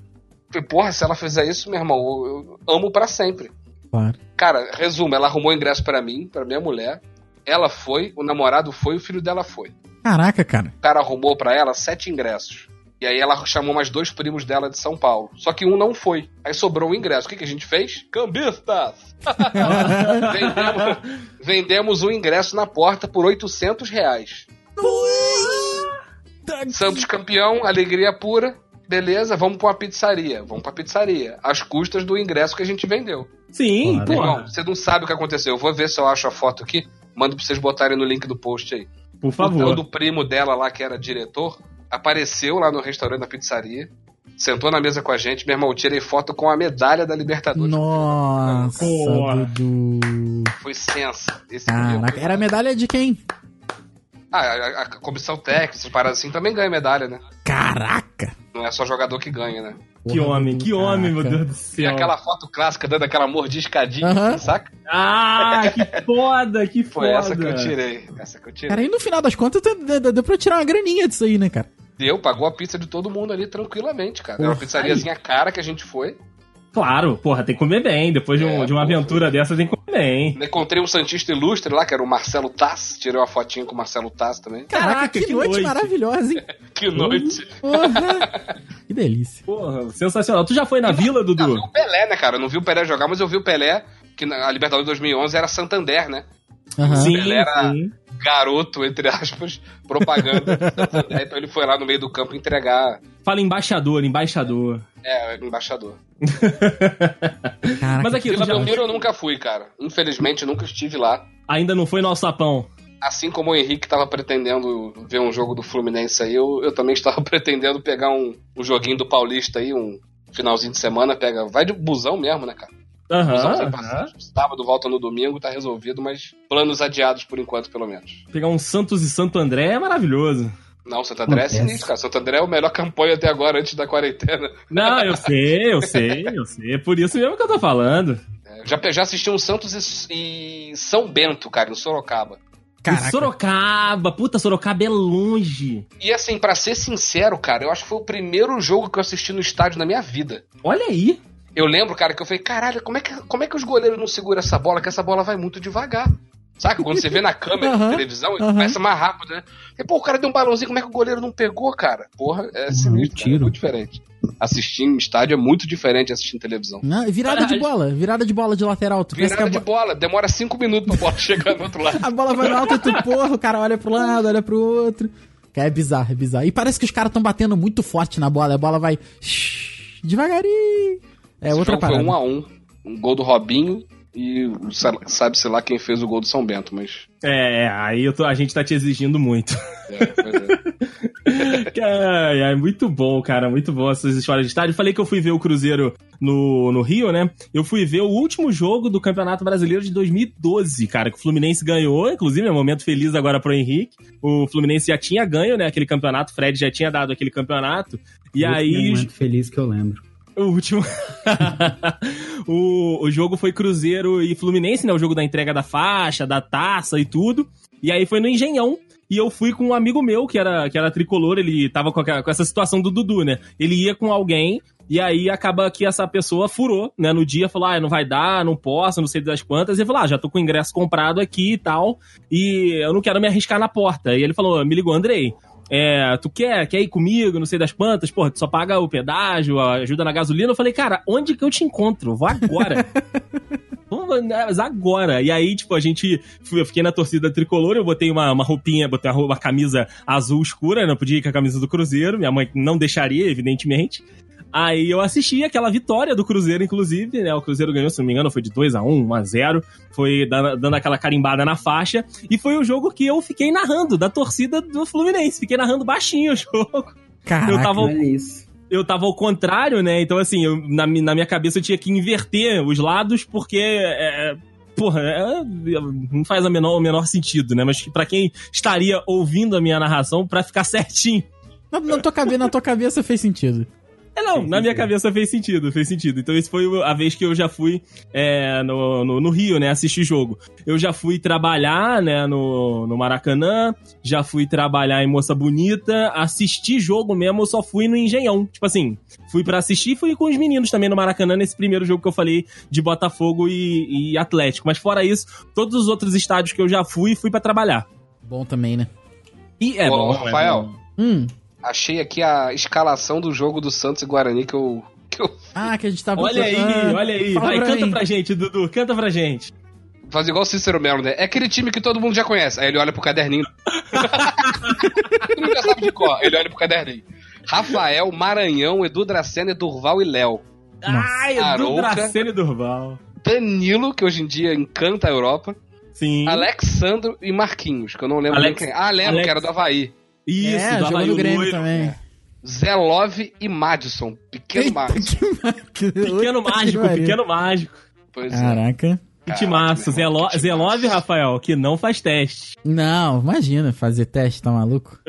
Falei, porra, se ela fizer isso, meu irmão, eu, eu amo pra sempre. Claro. Cara, resumo, ela arrumou ingresso pra mim, pra minha mulher, ela foi, o namorado foi, o filho dela foi. Caraca, cara. O cara arrumou pra ela sete ingressos. E aí ela chamou mais dois primos dela de São Paulo. Só que um não foi. Aí sobrou um ingresso. O que, que a gente fez? Cambistas! vendemos, vendemos um ingresso na porta por 800 reais. Santos campeão, alegria pura. Beleza, vamos pra uma pizzaria. Vamos pra pizzaria. Às custas do ingresso que a gente vendeu. Sim, porra. Irmão, você não sabe o que aconteceu. Eu vou ver se eu acho a foto aqui. Mando pra vocês botarem no link do post aí. Por O favor. do primo dela lá, que era diretor, apareceu lá no restaurante da pizzaria. Sentou na mesa com a gente. Meu irmão, tirei foto com a medalha da Libertadores. Nossa, Porra. Dudu. Foi sensa. Esse Caraca, era a medalha de quem? Ah, a, a- a comissão técnica, essas paradas assim, também ganha medalha, né? Caraca! Não é só jogador que ganha, né? Que Porra, homem, que homem, meu caraca. Deus do céu. aquela foto clássica dando aquela mordiscadinha, Aham. saca? Ah, que foda, que Foi foda. essa que eu tirei. Essa que eu tirei. Cara, e no final das contas, deu, pra tirar uma graninha disso aí, né, cara? Deu, pagou a pizza de todo mundo ali tranquilamente, cara. Era uma Porra. pizzariazinha cara que a gente foi. Claro, porra, tem que comer bem. Depois de, um- É, de uma porra. aventura dessa, tem que comer bem. Encontrei um Santista Ilustre lá, que era o Marcelo Tass. Tirei uma fotinha com o Marcelo Tass também. Caraca, Caraca, que, que noite, noite. maravilhosa, hein? Que noite. Porra. que delícia. Porra, sensacional. Tu já foi na vila, Eu Dudu? vi o Pelé, né, cara? Eu não vi o Pelé jogar, mas eu vi o Pelé, que na a Libertadores 2011 era Santander, né? Aham. Sim, Ele era- sim. Garoto, entre aspas, propaganda. então ele foi lá no meio do campo entregar. Fala embaixador, embaixador. É, embaixador. Caraca, Mas aqui, Vila já, Belmiro eu nunca fui, cara. Infelizmente, nunca estive lá. ainda não foi no alçapão. Assim como o Henrique estava pretendendo ver um jogo do Fluminense aí, eu, eu também estava pretendendo pegar um, um joguinho do Paulista aí, um finalzinho de semana, pega. Vai de busão mesmo, né, cara? Aham. passagem. Sábado volta no domingo, tá resolvido, mas planos adiados por enquanto, pelo menos. Pegar um Santos e Santo André é maravilhoso. Não, Santo André é sinistro, cara. Santo André é o melhor campanha até agora, antes da quarentena. Não, eu sei, eu sei, eu sei. É por isso mesmo que eu tô falando. É, já, já assisti um Santos e, e São Bento, cara, em Sorocaba. Caraca. Sorocaba, puta, Sorocaba é longe. E assim, pra ser sincero, cara, eu acho que foi o primeiro jogo que eu assisti no estádio na minha vida. Olha aí. Eu lembro, cara, que eu falei, caralho, como é que, como é que os goleiros não seguram essa bola? Que essa bola vai muito devagar. Saca? Quando você vê na câmera, Aham, na televisão, ele aham. começa mais rápido, né? E, pô, o cara deu um balãozinho, como é que o goleiro não pegou, cara? Porra, é sinistro, cara, é tiro. muito diferente. Assistir em estádio é muito diferente de assistir em televisão. Não, virada de Caralho. bola, virada de bola de lateral. Tu Virada de bo- bola, demora cinco minutos pra bola chegar do outro lado. a bola vai no alto e tu, porra, o cara olha pro lado, olha pro outro. Cara, é bizarro, é bizarro. E parece que os caras estão batendo muito forte na bola. A bola vai shhh, devagarinho. É Esse outra jogo foi parada. um a um. Um gol do Robinho e sa- sabe-se lá quem fez o gol do São Bento, mas. É, aí eu tô- a gente tá te exigindo muito. É, pois é. Ai, ai, muito bom, cara, muito bom essas histórias de estádio. Falei que eu fui ver o Cruzeiro no, no Rio, né? Eu fui ver o último jogo do Campeonato Brasileiro de 2012, cara, que o Fluminense ganhou, inclusive é um momento feliz agora pro Henrique. O Fluminense já tinha ganho, né, aquele campeonato, o Fred já tinha dado aquele campeonato. E Esse aí, momento feliz que eu lembro. O último. o, o jogo foi Cruzeiro e Fluminense, né? O jogo da entrega da faixa, da taça e tudo. E aí foi no Engenhão. E eu fui com um amigo meu, que era, que era tricolor, ele tava com, aquela- com essa situação do Dudu, né? Ele ia com alguém, e aí acaba que essa pessoa furou, né? No dia falou: ah, não vai dar, não posso, não sei das quantas. E falou: ah, já tô com o ingresso comprado aqui e tal, e eu não quero me arriscar na porta. E ele falou: me ligou, Andrei. É, tu quer, quer ir comigo, não sei das quantas, porra, tu só paga o pedágio, ajuda na gasolina. Eu falei, cara, onde que eu te encontro? Vou agora. Vamos, mas agora. E aí, tipo, a gente. Eu fiquei na torcida tricolor, eu botei uma, uma roupinha, botei uma, uma camisa azul escura, não podia ir com a camisa do Cruzeiro, minha mãe não deixaria, evidentemente. Aí eu assisti aquela vitória do Cruzeiro, inclusive, né? O Cruzeiro ganhou, se não me engano, foi de 2 a 1 1 a 0 Foi dando, dando aquela carimbada na faixa. E foi o jogo que eu fiquei narrando, da torcida do Fluminense. Fiquei narrando baixinho o jogo. Caraca. Eu tava Olha isso. eu tava ao contrário, né? Então, assim, eu- na, na minha cabeça eu tinha que inverter os lados, porque. É, porra, é, não faz a menor, o menor sentido, né? Mas pra quem estaria ouvindo a minha narração, pra ficar certinho. Na, na tua cabeça, na tua cabeça fez sentido. É, não, na minha cabeça fez sentido, fez sentido. Então, esse foi a vez que eu já fui é, no, no, no Rio, né, assistir jogo. Eu já fui trabalhar, né, no, no Maracanã, já fui trabalhar em Moça Bonita, assistir jogo mesmo, eu só fui no Engenhão. Tipo assim, fui pra assistir e fui com os meninos também no Maracanã, nesse primeiro jogo que eu falei de Botafogo e, e Atlético. Mas fora isso, todos os outros estádios que eu já fui, fui pra trabalhar. Bom também, né? E é Ô, bom, Rafael. é bom. Hum. Achei aqui a escalação do jogo do Santos e Guarani que eu. Que eu Ah, que a gente tava... Olha aí, Ah, olha aí. fala Vai, pra canta mim. pra gente, Dudu. Canta pra gente. Faz igual o Cícero Melo, né? É aquele time que todo mundo já conhece. Aí ele olha pro caderninho. todo mundo já sabe de cor. Ele olha pro caderninho. Rafael, Maranhão, Edu Dracena, Durval e Léo. Ai, Edu Arouca. Dracena e Durval. Danilo, que hoje em dia encanta a Europa. Sim. Alexandro e Marquinhos, que eu não lembro Alex- nem quem. Ah, lembro, Alex- que era do Havaí. Isso, é, do jogou no Grêmio loiro. também. Zé Love e Madison. Pequeno Eita, Madison. que Pequeno mágico, pequeno mágico. Pois é. Que timaço. Zelo que Zelove, timaço. Rafael, que não faz teste. Não, imagina fazer teste, tá maluco?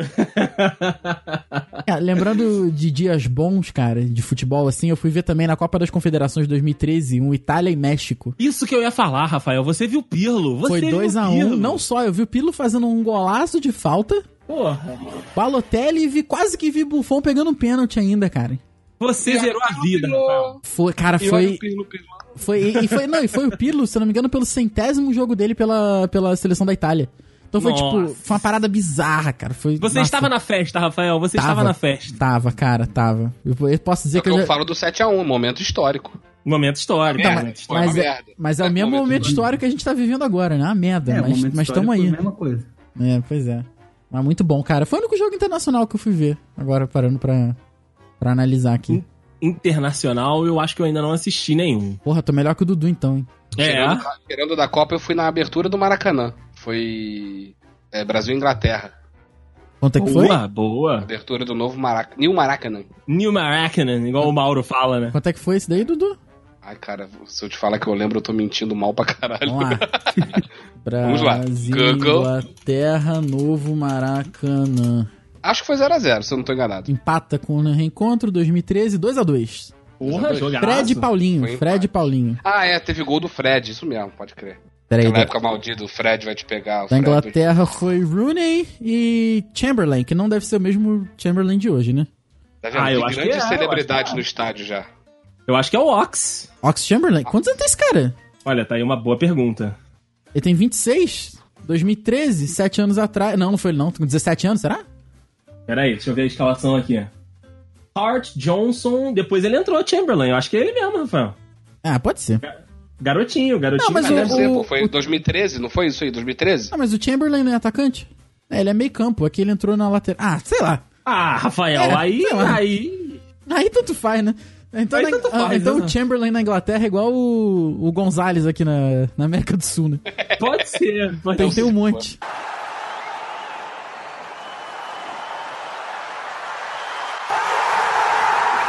É, lembrando de dias bons, cara, de futebol, assim, eu fui ver também na Copa das Confederações 2013, um Itália e México. Isso que eu ia falar, Rafael. Você viu o Pirlo. Você Foi viu 2x1. o Pirlo. Não só, eu vi o Pirlo fazendo um golaço de falta, Porra. Balotelli e vi, quase que vi Buffon pegando um pênalti ainda, cara. Você zerou a vida, Rafael. Foi, cara, foi. Foi, e, e foi, não, e foi o Pirlo, se eu não me engano, pelo centésimo jogo dele pela, pela seleção da Itália. Então foi Nossa. tipo, foi uma parada bizarra, cara. Foi, Você nossa, estava na festa, Rafael. Você Tava. estava na festa. Tava, cara, tava. Eu, eu posso dizer Só que que eu já... falo do 7x1, momento histórico. Momento histórico. Tá, momento mas- histórico. Mas uma é, merda. mas é o É mesmo momento momento histórico que a gente tá vivendo agora, né? Uma merda, É, mas, mas tamo aí. a mesma coisa. É, pois é. Mas muito bom, cara. Foi o único jogo internacional que eu fui ver. Agora parando pra, pra analisar aqui. Internacional, eu acho que eu ainda não assisti nenhum. Porra, tô melhor que o Dudu então, hein? É, Tirando, tirando da Copa, eu fui na abertura do Maracanã. Foi é, Brasil e Inglaterra. Quanto é que foi? boa, boa. Abertura do novo Maracanã. New Maracanã. New Maracanã, igual o Mauro fala, né? Quanto é que foi esse daí, Dudu? Ai, cara, se eu te falar que eu lembro, eu tô mentindo mal pra caralho. Vamos lá. Vamos lá. Brasil. Inglaterra, Novo Maracanã. Acho que foi 0x0, se eu não tô enganado. Empata com o reencontro 2013, 2x2. Porra, jogaço. Fred e Paulinho, Fred e Paulinho. Ah, é, teve gol do Fred, isso mesmo, pode crer. Peraí, Naquela da, época maldita, o Fred vai te pegar. O da Inglaterra foi Rooney e Chamberlain, que não deve ser o mesmo Chamberlain de hoje, né? Tá vendo? Ah, eu acho é, eu celebridade acho que é. no estádio já. Eu acho que é o Ox. Ox Chamberlain? Quantos anos tem esse cara? Olha, tá aí uma boa pergunta. Ele tem 26? 2013? 7 anos atrás. Não, não foi ele não. Tem com 17 anos, será? Pera aí, deixa eu ver a escalação aqui. Hart, Johnson, depois ele entrou, Chamberlain. Eu acho que é ele mesmo, Rafael. Ah, pode ser. Garotinho, garotinho. Não, mas Ah, o- deve ser, pô, o- foi em 2013, não foi isso aí? 2013? Ah, mas o Chamberlain não é atacante? É, ele é meio campo. Aqui ele entrou na lateral. Ah, sei lá. Ah, Rafael, É, aí, aí... Aí tanto faz, né? Então, Aí na- tanto faz, ah, então né? o Chamberlain na Inglaterra é igual o, o Gonzalez aqui na, na América do Sul, né? Pode ser. Pode Tem, ser. tem um monte.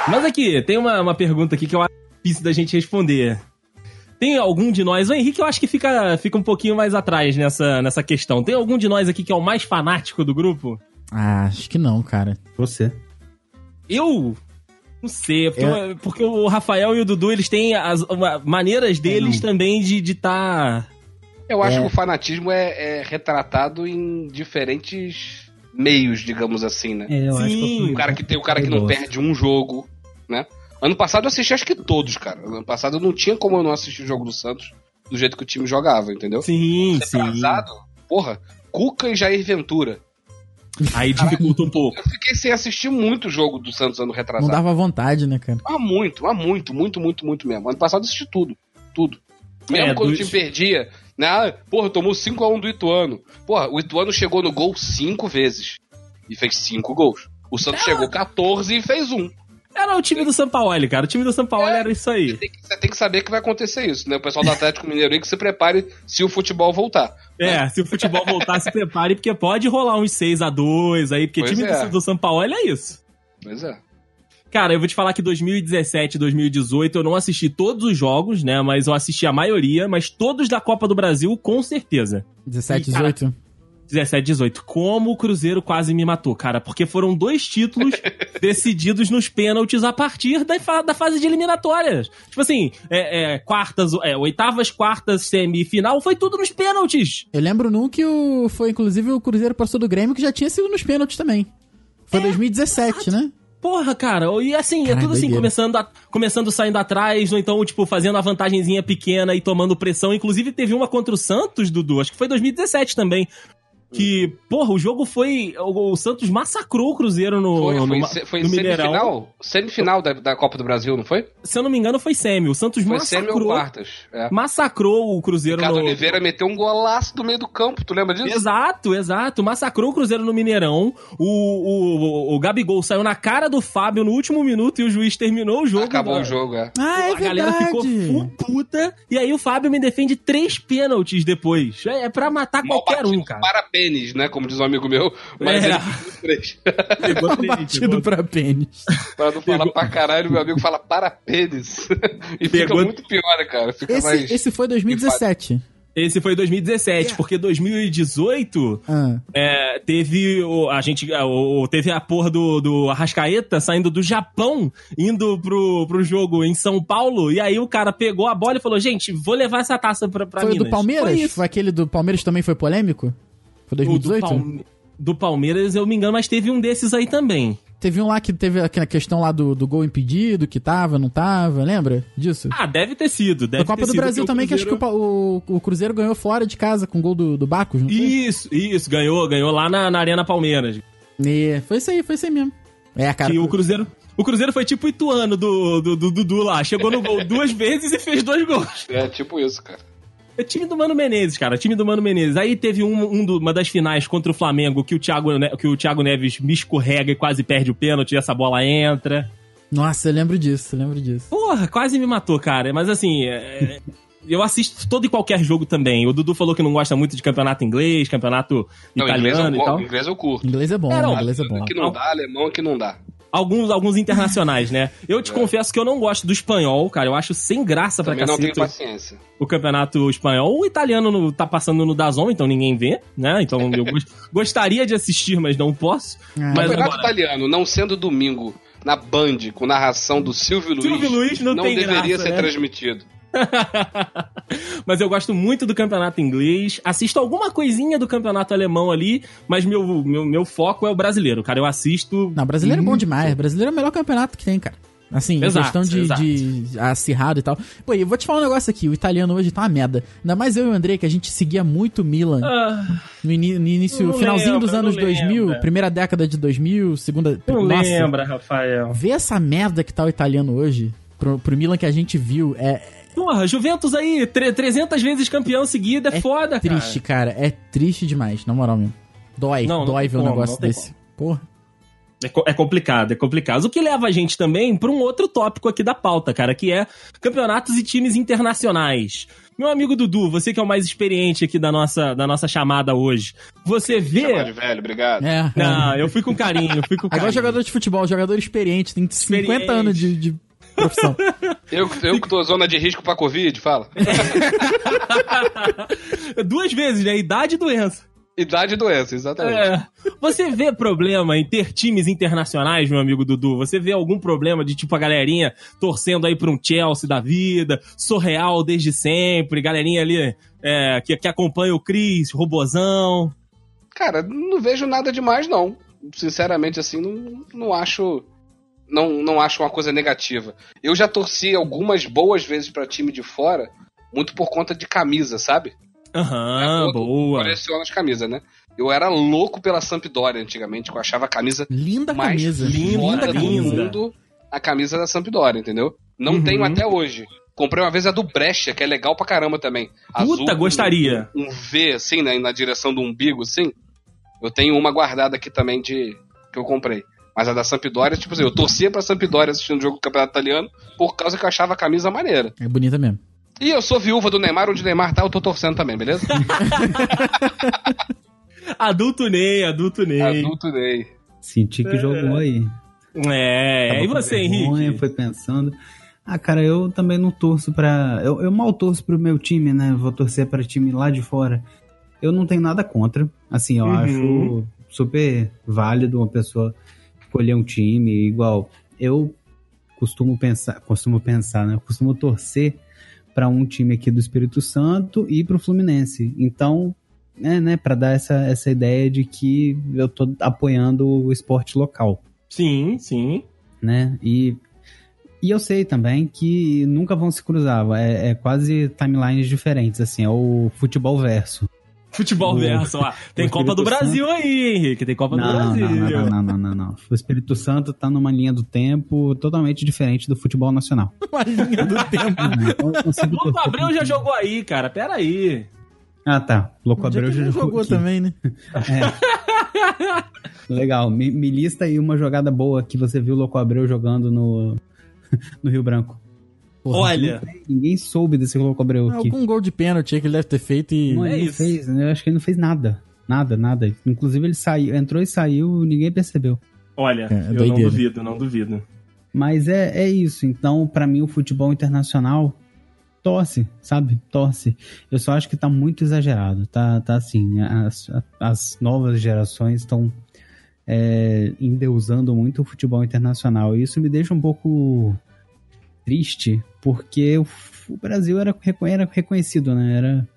Mas aqui, tem uma, uma pergunta aqui que eu acho difícil da gente responder. Tem algum de nós, o Henrique eu acho que fica, fica um pouquinho mais atrás nessa, nessa questão. Tem algum de nós aqui que é o mais fanático do grupo? Ah, acho que não, cara. Você. Eu? Não sei, porque, É. o- porque o Rafael e o Dudu, eles têm as uma- maneiras deles também de estar... Tá... Eu acho É. que o fanatismo é, é retratado em diferentes meios, digamos assim, né? É, eu acho que Sim, eu fui- O cara que tem o cara que não perde um jogo, né? Ano passado eu assisti acho que todos, cara. Ano passado não tinha como eu não assistir o jogo do Santos do jeito que o time jogava, entendeu? Sim, sim. Atrasado, porra, Cuca e Jair Ventura. Aí dificulta um pouco. Eu fiquei sem assistir muito jogo do Santos ano Não retrasado. dava vontade, né, cara? Ah, muito, ah, muito, muito, muito, muito mesmo. Ano passado eu assisti tudo. Tudo. Mesmo É, quando do- o time perdia, né? ah, Porra, tomou 5x1 do Ituano. Porra, o Ituano chegou no gol cinco vezes. E fez cinco gols. O Santos chegou 14 e fez um. Era o time do Sampaoli, cara. O time do Sampaoli É. era isso aí. Tem que- Você tem que saber que vai acontecer isso, né? O pessoal do Atlético Mineiro aí que se prepare se o futebol voltar. É, se o futebol voltar, se prepare, porque pode rolar uns 6 a 2 aí, porque Pois time é. do, do Sampaoli é isso. Pois é. Cara, eu vou te falar que 2017 e 2018 eu não assisti todos os jogos, né? Mas eu assisti a maioria, mas todos da Copa do Brasil, com certeza. 17, Ih, cara. 18. 17, 18. Como o Cruzeiro quase me matou, cara. Porque foram dois títulos decididos nos pênaltis a partir da, fa- da fase de eliminatórias. Tipo assim, é, é, quartas, é, oitavas, quartas, semifinal, foi tudo nos pênaltis. Eu lembro num que o, foi inclusive o Cruzeiro passou do Grêmio, que já tinha sido nos pênaltis também. Foi 2017, né? Porra, cara, e assim, é Caralho, tudo assim, doideira. começando, a- começando saindo atrás, ou então, tipo, fazendo a vantagenzinha pequena e tomando pressão. Inclusive, teve uma contra o Santos, Dudu, acho que foi 2017 também. Que, porra, o jogo foi. O, Santos massacrou o Cruzeiro no, Foi, no, foi, no se- foi Mineirão. semifinal? Semifinal da, da Copa do Brasil, não foi? Se eu não me engano, foi semi. O Santos Foi semi ou massacrou. quartas. É. Massacrou o Cruzeiro Ricardo no. Oliveira meteu um golaço do meio do campo, tu lembra disso? Exato, exato. Massacrou o Cruzeiro no Mineirão. O, o, o, o Gabigol saiu na cara do Fábio no último minuto e o juiz terminou o jogo. Acabou o jogo, é. Ah, é a galera ficou verdade. full puta. E aí o Fábio me defende três pênaltis depois. É, é pra matar Mal qualquer batido um, cara. Para pênis, né? Como diz um amigo meu. Mas É. ele três. Pegou três, Batido pegou- pra pênis. pra não falar Pegou- pra caralho, meu amigo fala para pênis. e fica Pegou- muito pior, né, cara? Fica mais. Esse, esse foi 2017. Esse foi 2017, porque 2018 Ah. é, teve o, a gente o, teve a porra do, do Arrascaeta saindo do Japão, indo pro, pro jogo em São Paulo, e aí o cara pegou a bola e falou: gente, vou levar essa taça pra, pra Foi Minas. do Palmeiras? Foi Foi, isso. aquele do Palmeiras também foi polêmico? Foi O do, 2018? Palme- do Palmeiras, eu me engano, mas teve um desses aí também. Teve um lá que teve aquela questão lá do, do gol impedido, que tava, não tava, lembra disso? Ah, deve ter sido. Deve Na Copa ter do sido, Brasil também, que acho que o, Cruzeiro- o, o Cruzeiro ganhou fora de casa com o gol do, do Bacos, não foi? Isso, isso, ganhou, ganhou lá na, na Arena Palmeiras. É, foi isso aí, foi isso aí mesmo. É, cara. que o Cruzeiro. O Cruzeiro foi tipo o Ituano do, do, do Dudu lá. Chegou no gol duas vezes e fez dois gols. É tipo isso, cara. É time do Mano Menezes, cara. Time do Mano Menezes. Aí teve um, um do- uma das finais contra o Flamengo que o, Thiago, que o Thiago Neves me escorrega e quase perde o pênalti e essa bola entra. Nossa, eu lembro disso, eu lembro disso. Porra, quase me matou, cara. Mas assim. é- Eu assisto todo e qualquer jogo também. O Dudu falou que não gosta muito de campeonato inglês, campeonato Não, inglês, italiano eu, e tal. inglês eu curto. Inglês é bom, É, não, né? Inglês é bom. Que não dá, alemão que não dá. Alguns, alguns internacionais, né? Eu te É. confesso que eu não gosto do espanhol, cara. Eu acho sem graça pra Também não tenho cacete paciência. o campeonato espanhol. O italiano no- tá passando no Dazon, então ninguém vê, né? Então eu gos- gostaria de assistir, mas não posso. É. Mas Campeonato agora- italiano, não sendo domingo, na Band, com narração do Silvio Luiz, Silvio Luiz não tem deveria graça, ser né? transmitido. mas eu gosto muito do campeonato inglês. Assisto alguma coisinha do campeonato alemão ali, mas meu, meu, meu foco é o brasileiro, cara. Eu assisto. Não, brasileiro é bom demais. Brasileiro é o melhor campeonato que tem, cara. Assim, Exato, questão de, exato. de acirrado e tal. Pô, eu vou te falar um negócio aqui. O italiano hoje tá uma merda. Ainda mais eu e o Andrei, que a gente seguia muito o Milan. Ah, No, no início, finalzinho lembra, dos anos não 2000, lembra. primeira década de 2000, segunda... não nossa, lembra, Rafael. Ver essa merda que tá o italiano hoje, pro, pro Milan que a gente viu, é, Porra, Juventus aí, tre- 300 vezes campeão seguido, é, É foda, cara. triste, cara. É triste demais, na moral mesmo. Dói, Não, não dói tem ver um como, negócio não tem desse. Porra. É, é complicado, é complicado. O que leva a gente também para um outro tópico aqui da pauta, cara, que é campeonatos e times internacionais. Meu amigo Dudu, você que é o mais experiente aqui da nossa, da nossa chamada hoje, você Chamar vê. de velho, obrigado. É. Não, eu fui com carinho, eu fui com carinho. Agora jogador de futebol, jogador experiente, tem 50 Experiente. anos de, de profissão. Eu, eu que tô zona de risco pra Covid, fala. Duas vezes, né? Idade e doença. Idade e doença, exatamente. É. Você vê problema em ter times internacionais, meu amigo Dudu? Você vê algum problema de tipo a galerinha torcendo aí pra um Chelsea da vida, surreal desde sempre, galerinha ali é, que, que acompanha o Cris, Robozão. Cara, não vejo nada demais, não. Sinceramente, assim, não, não acho. Não, não acho uma coisa negativa. Eu já torci algumas boas vezes pra time de fora, muito por conta de camisa, sabe? Aham, Eu boa. Coleciono as camisas, né? Eu era louco pela Sampdoria antigamente, que eu achava a camisa Linda mais camisa. linda, do linda. mundo, a camisa da Sampdoria, entendeu? Não Uhum. tenho até hoje. Comprei uma vez a do Brecha, que é legal pra caramba também. Puta, com gostaria. Um, V, assim, né, na direção do umbigo, assim. Eu tenho uma guardada aqui também de que eu comprei. Mas a da Sampdoria, tipo assim, eu torcia pra Sampdoria assistindo o jogo do Campeonato Italiano por causa que eu achava a camisa maneira. É bonita mesmo. E eu sou viúva do Neymar, onde o Neymar tá, eu tô torcendo também, beleza? Adulto Ney, adulto Ney. Adulto Ney. Senti que jogou aí. É, Tava e você, vergonha, Henrique? Foi pensando. Ah, cara, eu também não torço pra. Eu, eu mal torço pro meu time, né? Vou torcer pra time lá de fora. Eu não tenho nada contra. Assim, eu Uhum. acho super válido uma pessoa escolher um time igual. Eu costumo pensar, costumo pensar, né? Eu costumo torcer pra um time aqui do Espírito Santo e pro Fluminense. Então, é, né, para dar essa, essa ideia de que eu tô apoiando o esporte local Sim, sim. né? E, e eu sei também que nunca vão se cruzar. É, é quase timelines diferentes, assim, é o futebol verso. Futebol verso, ó. Tem Copa do Brasil aí, Henrique. Tem Copa do Não, Brasil. não, não, não, não, não, não. O Espírito Santo tá numa linha do tempo totalmente diferente do futebol nacional. Uma linha do tempo. Consigo Louco Abreu já jogou aí, cara. Pera aí. Ah, tá. Louco é Abreu já ele jogou, jogou aqui. também, né? Legal. Me, me lista aí uma jogada boa que você viu o Louco Abreu jogando no, no Rio Branco. Porra, Olha, Ninguém soube desse Louco Abreu aqui. Algum gol de pênalti que ele deve ter feito e. Não, é não isso. fez, eu acho que ele não fez nada. Nada, nada. Inclusive ele saiu, entrou e saiu, ninguém percebeu. olha, É, eu não doideira. duvido, não duvido. Mas é, é isso. Então, pra mim, o futebol internacional torce, sabe? Torce. Eu só acho que tá muito exagerado. Tá, tá assim, as, as novas gerações estão é, endeusando muito o futebol internacional. E isso me deixa um pouco triste, porque o, o Brasil era, era reconhecido, né? Era,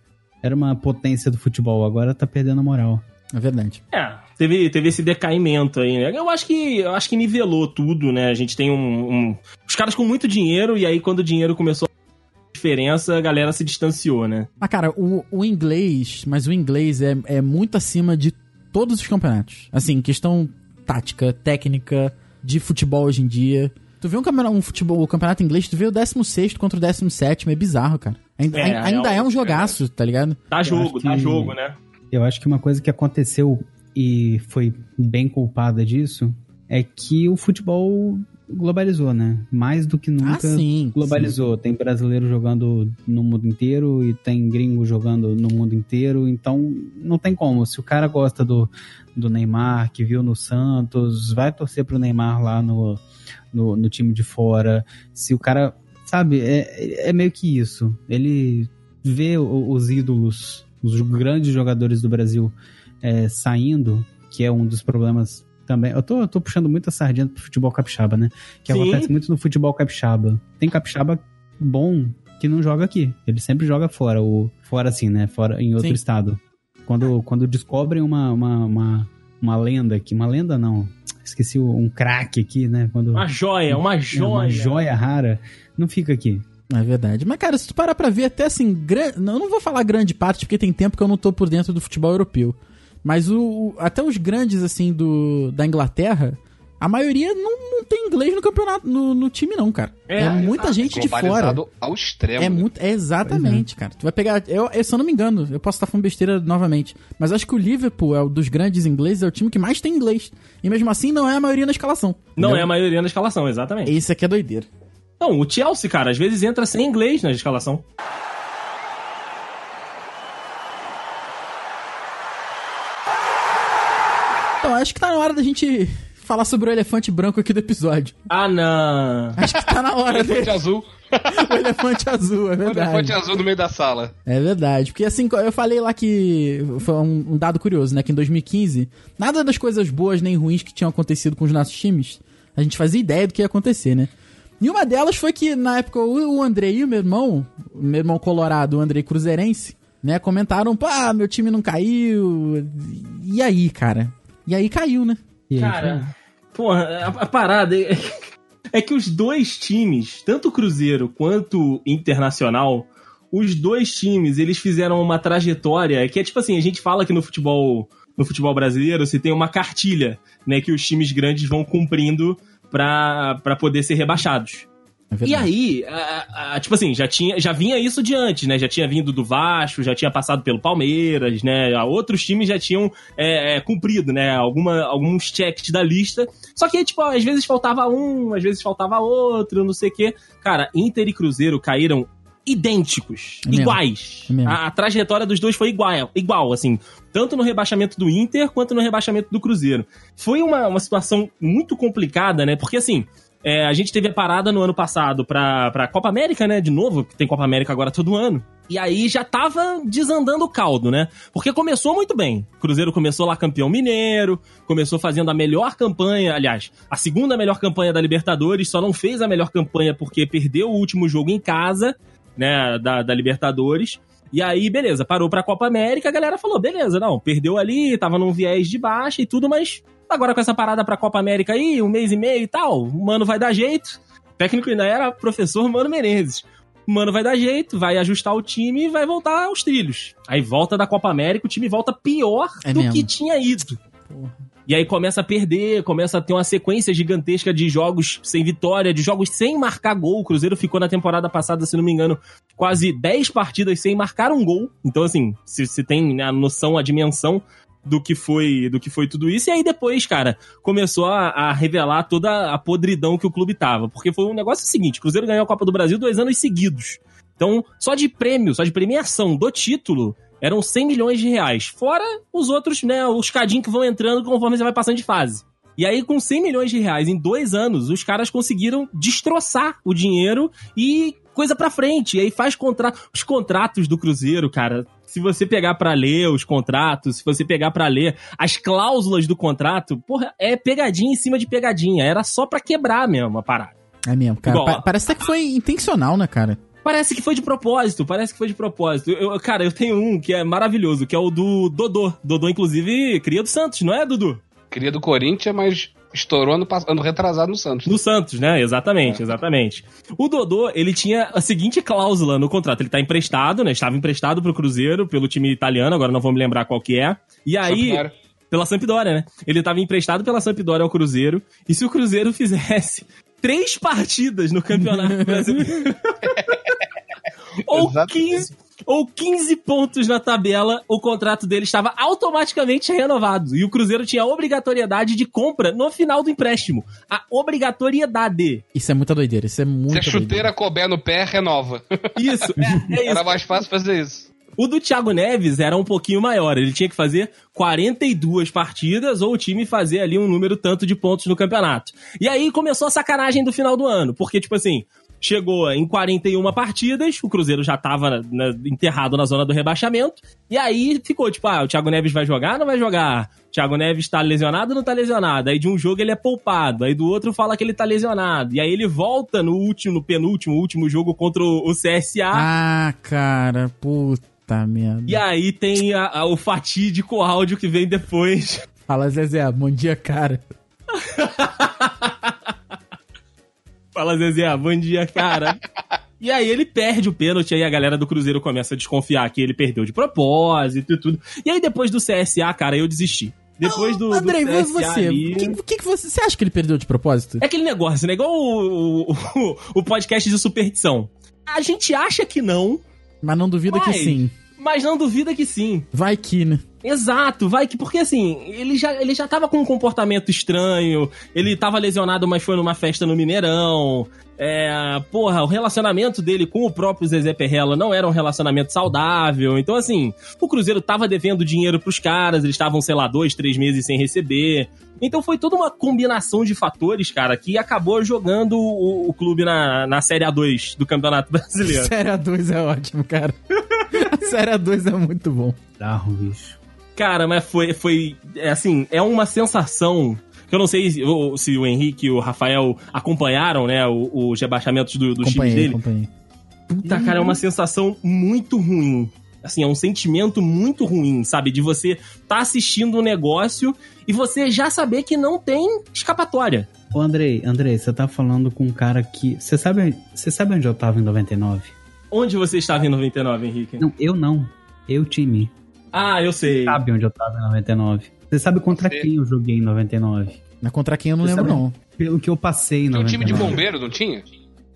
era uma potência do futebol. Agora tá perdendo a moral. É verdade. É, teve, teve esse decaimento aí, né? Eu acho que eu acho que nivelou tudo, né? A gente tem um, um- Os caras com muito dinheiro, e aí quando o dinheiro começou a fazer diferença, a galera se distanciou, né? Mas, cara, o, o inglês, mas o inglês é, é muito acima de todos os campeonatos. Assim, questão tática, técnica, de futebol hoje em dia. Tu vê um, campeonato, um futebol, o campeonato inglês, tu vê o 16 contra o 17, é bizarro, cara. Ainda É, ai- ainda é é um jogaço, tá ligado? Dá jogo, acho dá que- jogo, né? Eu acho que uma coisa que aconteceu e foi bem culpada disso é que o futebol globalizou, né? Mais do que nunca ah, sim. globalizou. Tem brasileiro jogando no mundo inteiro e tem gringo jogando no mundo inteiro. Então, não tem como. Se o cara gosta do, do Neymar, que viu no Santos, vai torcer pro Neymar lá no, no, no time de fora. Se o cara. Sabe, é, é meio que isso. Ele vê os ídolos, os grandes jogadores do Brasil é, saindo, que é um dos problemas também. Eu tô, eu tô puxando muito a sardinha pro futebol capixaba, né? Que Sim. acontece muito no futebol capixaba. Tem capixaba bom que não joga aqui. Ele sempre joga fora, o fora assim, né? Fora em outro Sim. estado. Quando, quando descobrem uma, uma, uma, uma lenda aqui, uma lenda não. Esqueci um craque aqui, né? Quando Uma joia, uma é, joia. uma joia rara, não fica aqui. É verdade. Mas, cara, se tu parar pra ver até assim, gran... não, eu não vou falar grande parte, porque tem tempo que eu não tô por dentro do futebol europeu. Mas o, o- até os grandes, assim, do, da Inglaterra, a maioria não, não tem inglês no campeonato, no, no time, não, cara. É, É, muita gente de fora. Ao extremo. É né? muito. É exatamente, cara. Tu vai pegar. Eu, eu, se eu não me engano, eu posso estar falando besteira novamente. Mas acho que o Liverpool é o dos grandes ingleses, é o time que mais tem inglês. E mesmo assim não é a maioria na escalação. Não entendeu? é a maioria na escalação, exatamente. Esse aqui é doideira. Não, o Chelsea, cara, às vezes entra sem inglês na escalação. Então, acho que tá na hora da gente falar sobre o elefante branco aqui do episódio. Ah, não. Acho que tá na hora Elefante dele. azul. O elefante azul, é O elefante verdade. azul no meio da sala. É verdade. Porque assim, eu falei lá que foi um, dado curioso, né? Que em 2015, nada das coisas boas nem ruins que tinham acontecido com os nossos times, a gente fazia ideia do que ia acontecer, né? E uma delas foi que, na época, o Andrei e o meu irmão, o meu irmão colorado, o Andrei Cruzeirense, né, comentaram, pá, meu time não caiu. E aí, cara? E aí caiu, né? E aí, Cara, porra, a, a parada é, é que os dois times, tanto o Cruzeiro quanto o Internacional, os dois times, eles fizeram uma trajetória que é tipo assim, a gente fala que no futebol, no futebol brasileiro, você tem uma cartilha, né, que os times grandes vão cumprindo pra poder ser rebaixados. É E aí, a- a- tipo assim, já, tinha, já vinha isso de antes, né? Já tinha vindo do Vasco, já tinha passado pelo Palmeiras, né? Outros times já tinham é, é, cumprido, né? Alguma, alguns checks da lista. Só que, tipo, às vezes faltava um, às vezes faltava outro, não sei o quê. Cara, Inter e Cruzeiro caíram idênticos, É iguais. É. A, a trajetória dos dois foi igual, igual, assim. Tanto no rebaixamento do Inter quanto no rebaixamento do Cruzeiro. Foi uma, uma situação muito complicada, né? Porque, assim, é, a gente teve a parada no ano passado pra, pra Copa América, né? De novo, que tem Copa América agora todo ano. E aí já tava desandando o caldo, né? Porque começou muito bem. O Cruzeiro começou lá campeão mineiro, começou fazendo a melhor campanha, aliás, a segunda melhor campanha da Libertadores, só não fez a melhor campanha porque perdeu o último jogo em casa, né? Da, da Libertadores. E aí, beleza, parou pra Copa América, a galera falou, beleza, não, perdeu ali, tava num viés de baixa e tudo, mas agora com essa parada pra Copa América aí, um mês e meio e tal, o Mano vai dar jeito. O técnico ainda era professor Mano Menezes. Mano, vai dar jeito, vai ajustar o time e vai voltar aos trilhos. Aí volta da Copa América, o time volta pior É do mesmo. que tinha ido. E aí começa a perder, começa a ter uma sequência gigantesca de jogos sem vitória, de jogos sem marcar gol. O Cruzeiro ficou na temporada passada, se não me engano, quase 10 partidas sem marcar um gol. Então, assim, se, se tem né, a noção, a dimensão do que foi do que foi tudo isso. E aí depois, cara, começou a, a revelar toda a podridão que o clube tava. Porque foi um negócio seguinte: o Cruzeiro ganhou a Copa do Brasil dois anos seguidos. Então, só de prêmio, só de premiação do título, eram 100 milhões de reais. Fora os outros, né, os cadinhos que vão entrando conforme você vai passando de fase. E aí, com 100 milhões de reais em dois anos, os caras conseguiram destroçar o dinheiro e coisa pra frente. E aí faz contra... os contratos do Cruzeiro, cara. Se você pegar pra ler os contratos, se você pegar pra ler as cláusulas do contrato, porra, é pegadinha em cima de pegadinha. Era só pra quebrar mesmo a parada. É mesmo, cara. Igual, Pa- parece até que foi intencional, né, cara? Parece que foi de propósito, parece que foi de propósito. Eu, eu- cara, eu tenho um que é maravilhoso, que é o do Dodô. Dodô, inclusive, cria do Santos, não é, Dudu? Queria do Corinthians, mas estourou ano, ano retrasado no Santos. No Santos, né? Exatamente, exatamente. O Dodô, ele tinha a seguinte cláusula no contrato. Ele tá emprestado, né? Estava emprestado pro Cruzeiro, pelo time italiano, agora não vou me lembrar qual que é. E aí... Sampaio. Pela Sampdoria, né? Ele tava emprestado pela Sampdoria ao Cruzeiro. E se o Cruzeiro fizesse três partidas no Campeonato Brasileiro... ou, Exatamente. 15, ou 15 pontos na tabela, o contrato dele estava automaticamente renovado. E o Cruzeiro tinha a obrigatoriedade de compra no final do empréstimo. A obrigatoriedade. Isso é muita doideira. Isso é Se muita a chuteira doideira. couber no pé, renova. Isso, é, é isso. Era mais fácil fazer isso. O do Thiago Neves era um pouquinho maior. Ele tinha que fazer 42 partidas ou o time fazer ali um número tanto de pontos no campeonato. E aí começou a sacanagem do final do ano. Porque, tipo assim, chegou em 41 partidas, o Cruzeiro já tava né, enterrado na zona do rebaixamento. E aí ficou, tipo, ah, o Thiago Neves vai jogar, não vai jogar? O Thiago Neves tá lesionado ou não tá lesionado? Aí de um jogo ele é poupado, aí do outro fala que ele tá lesionado. E aí ele volta no último, no penúltimo, último jogo contra o o CSA. Ah, cara. Puta merda. E aí tem a- a- o fatídico áudio que vem depois. Fala, Zezé. Bom dia, cara. Fala, Zezé, bom dia, cara. E aí ele perde o pênalti, aí a galera do Cruzeiro começa a desconfiar que ele perdeu de propósito e tudo. E aí depois do CSA, cara, eu desisti. Depois do, Andrei, do você. CSA O ali- que, que, que você. Você acha que ele perdeu de propósito? É aquele negócio, né? Igual o, o, o podcast de superstição. A gente acha que não, Mas não duvida que Mas- sim. mas não duvida que sim. Vai que, né? Exato, vai que. Porque assim, ele já, ele já tava com um comportamento estranho, ele tava lesionado, mas foi numa festa no Mineirão. É, porra, o relacionamento dele com o próprio Zezé Perrella não era um relacionamento saudável. Então, assim, o Cruzeiro tava devendo dinheiro pros caras, eles estavam, sei lá, dois, três meses sem receber. Então foi toda uma combinação de fatores, cara, que acabou jogando o, o clube na, na Série A2 do Campeonato Brasileiro. Série A2 é ótimo, cara. A Série A2 é muito bom. Darro, bicho. Cara, mas foi, foi é assim, é uma sensação que eu não sei se o, se o Henrique e o Rafael acompanharam, né, os rebaixamentos do, dos times dele. acompanhei. Puta, cara, é uma sensação muito ruim. Assim, é um sentimento muito ruim, sabe? De você tá assistindo um negócio e você já saber que não tem escapatória. Ô, Andrei, Andrei, você tá falando com um cara que. Você sabe, você sabe onde eu tava em 99? Onde você estava em 99, Henrique? Não, eu não. Eu, time. Ah, eu sei. Sabe onde eu tava em 99? Você sabe contra Você. quem eu joguei em 99? Mas contra quem eu não Você lembro, sabe? não. Pelo que eu passei em Tinha um 99. time de bombeiro, não tinha?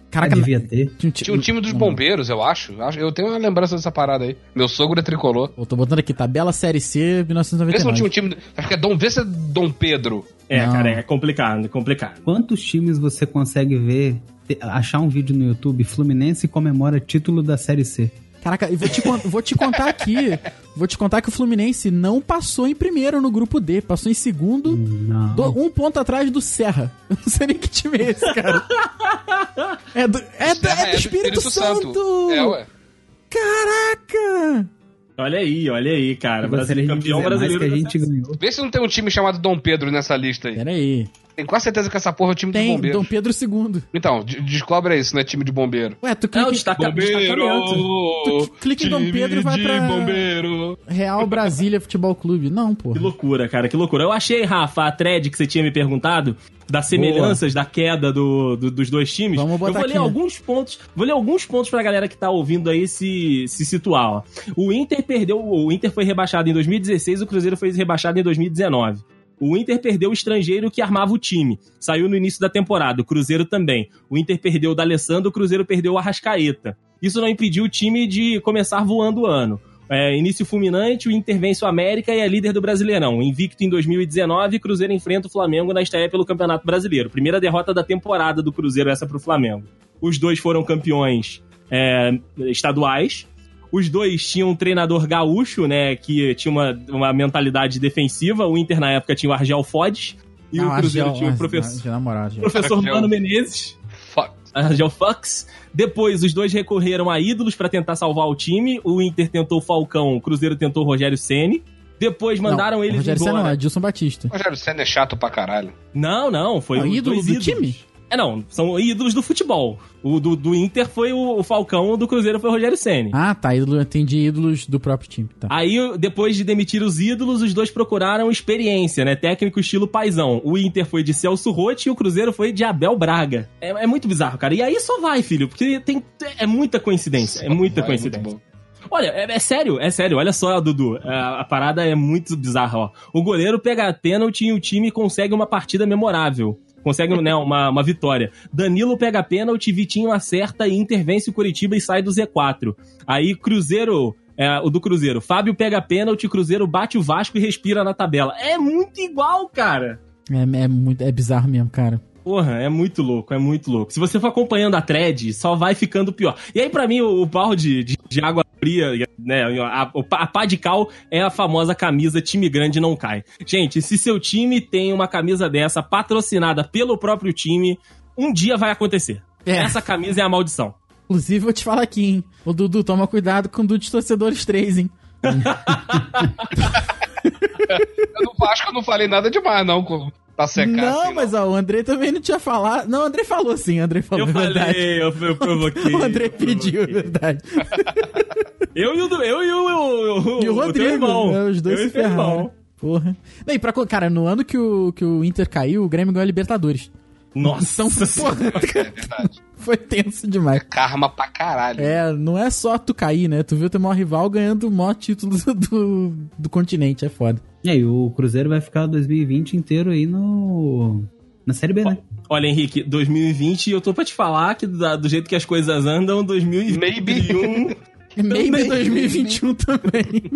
Caraca, Ah, devia ter. tinha um ti- Tinha um time dos bombeiros, eu acho. Eu tenho uma lembrança dessa parada aí. Meu sogro é tricolor. Eu tô botando aqui, tabela Série C, Vê se não tinha 1999. um time. Acho que é Dom. Vê se é Dom Pedro. É, Não. cara, é complicado, é complicado. Quantos times você consegue ver, te- achar um vídeo no YouTube, Fluminense comemora título da Série C? Caraca, e vou te, vou te contar aqui. Vou te contar que o Fluminense não passou em primeiro no grupo D, passou em segundo, Não. do- um ponto atrás do Serra. Eu não sei nem que time é esse, cara. É do, é do, é do Espírito, Santo. É, ué. Caraca! Olha aí, olha aí, cara. Eu gostaria Brasil de campeão brasileiro. que a gente ganhou. Vê se não tem um time chamado Dom Pedro nessa lista aí. Pera aí. Tenho quase certeza que essa porra é o time de Tem bombeiros. Dom Pedro II. Então, de- descobre isso, não é time de bombeiro. Ué, tu É clica o em destaca, destacamento. Tu clica em Dom Pedro e vai de pra- bombeiro. Real Brasília Futebol Clube. Não, Que porra. loucura, cara, que loucura. Eu achei, Rafa, a thread que você tinha me perguntado, das semelhanças da queda do, do- dos dois times. Vamos botar Eu vou ler aqui, né? alguns pontos, vou ler alguns pontos pra galera que tá ouvindo aí se, se situar, ó. O Inter perdeu, o Inter foi rebaixado em 2016, o Cruzeiro foi rebaixado em 2019. O Inter perdeu o estrangeiro que armava o time. Saiu no início da temporada. O Cruzeiro também. O Inter perdeu o D'Alessandro, o Cruzeiro perdeu o Arrascaeta. Isso não impediu o time de começar voando o ano. É, início fulminante, o Inter vence o América e é líder do Brasileirão. Invicto em 2019, Cruzeiro enfrenta o Flamengo na estreia pelo Campeonato Brasileiro. Primeira derrota da temporada do Cruzeiro, essa pro Flamengo. Os dois foram campeões é, estaduais. Os dois tinham um treinador gaúcho, né, que tinha uma, uma mentalidade defensiva. O Inter, na época, tinha o Argel Fodes. E Não, o Cruzeiro Argel- tinha o professor, Argel, na moral, Argel. professor. Mano Menezes. Argel Fox. Depois, os dois recorreram a ídolos pra tentar salvar o time. O Inter tentou o Falcão, o Cruzeiro tentou o Rogério Ceni. Depois mandaram não, eles Rogério Senna embora. não, é Edilson Batista. Rogério Senna é chato pra caralho. Não, não, foi os ídolo do ídolos. time? É, não, são ídolos do futebol. O do, do Inter foi o, o Falcão, o do Cruzeiro foi o Rogério Ceni. Ah, tá. Ídolo, eu entendi ídolos do próprio time. Tá. Aí, depois de demitir os ídolos, os dois procuraram experiência, né? Técnico estilo paizão. O Inter foi de Celso Rotti e o Cruzeiro foi de Abel Braga. É, é muito bizarro, cara. E aí só vai, filho, porque tem, é muita coincidência. É muita Vai, coincidência. muito bom. Olha, é, é sério, é sério. Olha só, Dudu. A, a parada é muito bizarra, ó. O goleiro pega a pênalti e o time consegue uma partida memorável. Consegue né, uma, uma vitória. Danilo pega a pênalti, Vitinho acerta e intervence o Curitiba e sai do Z4. Aí Cruzeiro, é, o do Cruzeiro, Fábio pega a pênalti, Cruzeiro bate o Vasco e respira na tabela. É muito igual, cara. É, é, muito, é bizarro mesmo, cara. Porra, é muito louco, é muito louco. Se você for acompanhando a thread, só vai ficando pior. E aí, pra mim, o, o balde de, de água fria, né? A, o a pá de cal é a famosa camisa time grande não cai. Gente, se seu time tem uma camisa dessa patrocinada pelo próprio time, um dia vai acontecer. É. Essa camisa é a maldição. Inclusive, vou te falar aqui, hein? Ô, Dudu, toma cuidado com o Dudu de torcedores 3, hein? Eu não, acho que eu não falei nada demais, não, com- pra secar. não, assim, mas ó, o André também não tinha falado. Não, o André falou sim, o André falou, Eu é verdade. falei, eu, eu provoquei. O André eu pediu, é provoquei. verdade. Eu e o, eu e o, o, E o Rodrigo, irmão. né, os dois Eu se ferraram. Porra. Não, e pra, cara, no ano que o, que o Inter caiu, o Grêmio ganhou a Libertadores. Nossa, Então, porra, É verdade. foi tenso demais. Karma pra caralho. É, não é só tu cair, né? Tu viu teu maior rival ganhando o maior título do, do, do continente, é foda. E aí, o Cruzeiro vai ficar 2020 inteiro aí no. Na Série B, né? Olha, Henrique, 2020, eu tô pra te falar que do jeito que as coisas andam, 2021. Maybe 2021 também.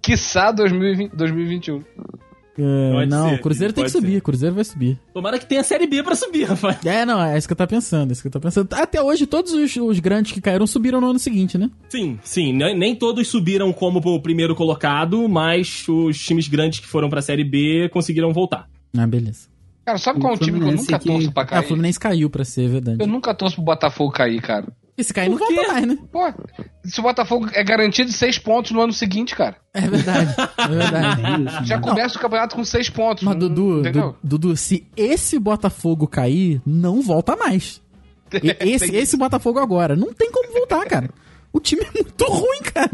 Quiçá 2020, 2021. Pode não, ser, o Cruzeiro tem que subir, ser. Cruzeiro vai subir. Tomara que tenha Série B pra subir, Rafael. É, não, é isso que eu tô pensando, é isso que eu tô pensando. Até hoje, todos os, os grandes que caíram subiram no ano seguinte, né? Sim, sim. Nem, nem todos subiram como o primeiro colocado, mas os times grandes que foram pra Série B conseguiram voltar. Ah, beleza. Cara, sabe qual é um O time que eu nunca que- torço pra Ah, o cair? Fluminense caiu pra ser, é verdade. Eu nunca torço pro Botafogo cair, cara. E se cair, não quê? volta mais, né? Pô, se o Botafogo é garantido seis pontos no ano seguinte, cara. É verdade, é verdade. Isso, Já né? começa o campeonato com seis pontos. Mas, não- Dudu? Du- Dudu, se esse Botafogo cair, não volta mais. E- esse, esse Botafogo agora, não tem como voltar, cara. O time é muito ruim, cara.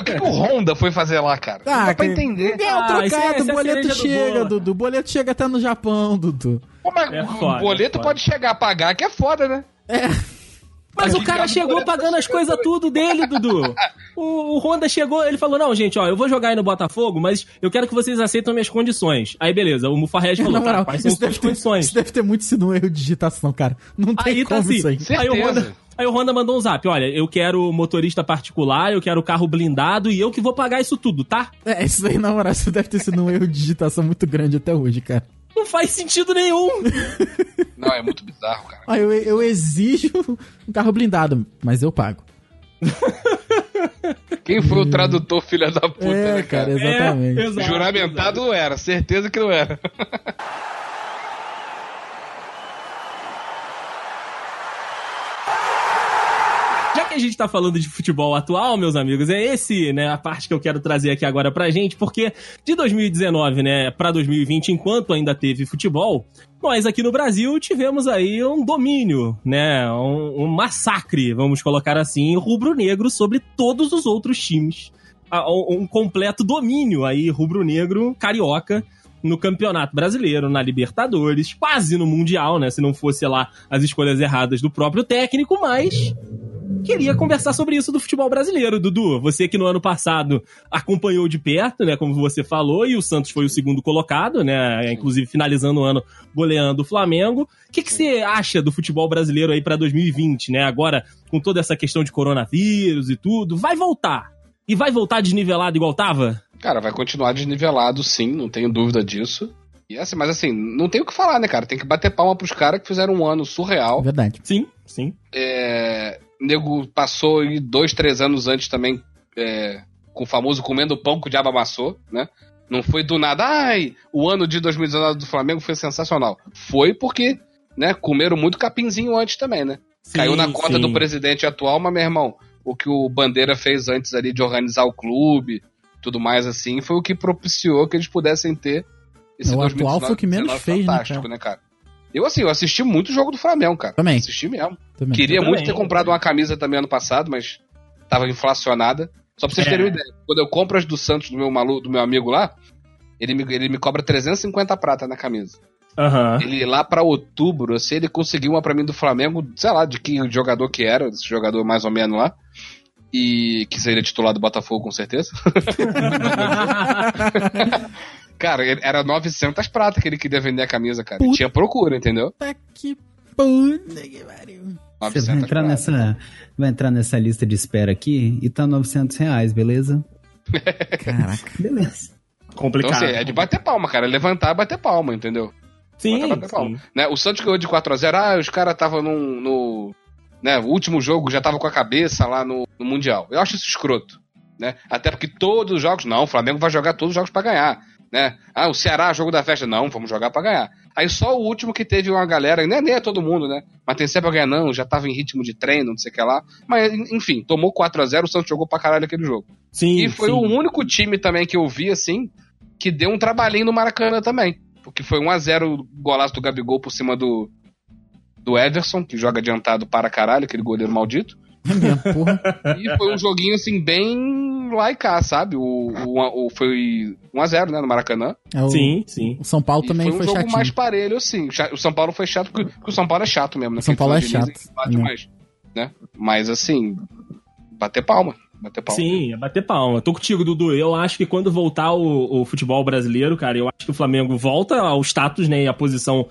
O que, que o Honda foi fazer lá, cara? não dá pra entender. O Ah, é- trocado, isso é o boleto do chega, bolo. Dudu. O boleto chega até no Japão, Dudu. Pô, mas É o foda, boleto é pode chegar a pagar, que é foda, né? É. Mas Tá o cara chegou pagando as coisas tudo dele, Dudu. O, o Honda chegou, ele falou: Não, gente, ó, eu vou jogar aí no Botafogo, mas eu quero que vocês aceitem minhas condições. Aí, beleza, o Mufarrege falou: Na tá, moral, quais são isso suas deve, ter, condições? isso deve ter muito sido um erro de digitação, cara. Não tem Aí tá como assim. isso aí. Aí o. Honda, aí o Honda mandou um zap: Olha, eu quero motorista particular, eu quero carro blindado e eu que vou pagar isso tudo, tá? É, isso aí, na moral, isso deve ter sido um erro de digitação muito grande até hoje, cara. Não faz sentido nenhum. Não, é muito bizarro, cara. Ah, eu, eu exijo um carro blindado, mas eu pago. Quem foi o tradutor, filha da puta, é, né, cara, cara? exatamente. É, exato, Juramentado não era, certeza que não era. Já que a gente tá falando de futebol atual, meus amigos, é esse, né, a parte que eu quero trazer aqui agora pra gente, porque de 2019, né, pra 2020, enquanto ainda teve futebol, nós aqui no Brasil tivemos aí um domínio, né, um, um massacre, vamos colocar assim, rubro-negro sobre todos os outros times. Ah, Um completo domínio aí rubro-negro carioca no Campeonato Brasileiro, na Libertadores, quase no Mundial, né? Se não fosse lá as escolhas erradas do próprio técnico, mas queria conversar sobre isso do futebol brasileiro, Dudu. Você que no ano passado acompanhou de perto, né, como você falou, e o Santos foi o segundo colocado, né, inclusive finalizando o ano goleando o Flamengo. O que, que você acha do futebol brasileiro aí para 2020, né? Agora com toda essa questão de coronavírus e tudo, vai voltar. E vai voltar desnivelado igual tava? Cara, vai continuar desnivelado, sim, não tenho dúvida disso. E assim, mas assim, não tem o que falar, né, cara? Tem que bater palma pros caras que fizeram um ano surreal. Verdade. Sim, sim. É, nego passou aí dois, três anos antes também é, com o famoso comendo pão que o diabo amassou, né? Não foi do nada, ai, o ano de 2019 do Flamengo foi sensacional. Foi porque, né, comeram muito capinzinho antes também, né? Sim, Caiu na conta sim. do presidente atual, mas, meu irmão, o que o Bandeira fez antes ali de organizar o clube, tudo mais assim, foi o que propiciou que eles pudessem ter esse O atual foi o que menos 2019 fez, né, fantástico, né, cara? Eu, assim, eu assisti muito jogo do Flamengo, cara. Também. Assisti mesmo. Também. Queria Eu muito também. ter comprado uma camisa também ano passado, mas tava inflacionada. Só pra vocês É. terem uma ideia. Quando eu compro as do Santos, do meu, malu, do meu amigo lá, ele me, ele me cobra 350 prata na camisa. Aham. Ele lá pra outubro, se ele conseguiu uma pra mim do Flamengo, sei lá, de que jogador que era, desse jogador mais ou menos lá. E que seria titular do Botafogo, com certeza. cara, era 900 prata que ele queria vender a camisa, cara. E Puta. tinha procura, entendeu? Puta que puta que pariu. Você 900 vai entrar, nessa, vai entrar nessa lista de espera aqui e tá 900 reais, beleza? Caraca. Beleza. Então, Complicado. assim, é de bater palma, cara. Levantar e bater palma, entendeu? sim, bater palma. sim. Né, o Santos ganhou de 4x0. Ah, os caras estavam no. Né, o último jogo já tava com a cabeça lá no, no Mundial. Eu acho isso escroto. Né? Até porque todos os jogos. Não, o Flamengo vai jogar todos os jogos pra ganhar. Né? Ah, o Ceará, jogo da festa. Não, vamos jogar pra ganhar. Aí só o último que teve uma galera, nem, nem é todo mundo, né? Mas tem sempre alguém, não, já tava em ritmo de treino, não sei o que lá. Mas, enfim, tomou 4x0, o Santos jogou pra caralho aquele jogo. Sim, E foi sim. o único time também que eu vi, assim, que deu um trabalhinho no Maracanã também. Porque foi 1x0 o golaço do Gabigol por cima do, do Ederson, que joga adiantado para caralho, aquele goleiro maldito. Minha porra. E foi um joguinho, assim, bem lá e cá, sabe? O, o, o- foi 1x0, né, no Maracanã. É o, Sim, sim. o São Paulo E também foi um foi, jogo chatinho. mais parelho, assim. O São Paulo foi chato, porque, porque o São Paulo é chato mesmo, né? O São Paulo é chato, bate né? mais, né? Mas, assim, bater palma. Bater palma. Sim, é bater palma. Tô contigo, Dudu. Eu acho que quando voltar o, o futebol brasileiro, cara, eu acho que o Flamengo volta ao status, né, e à posição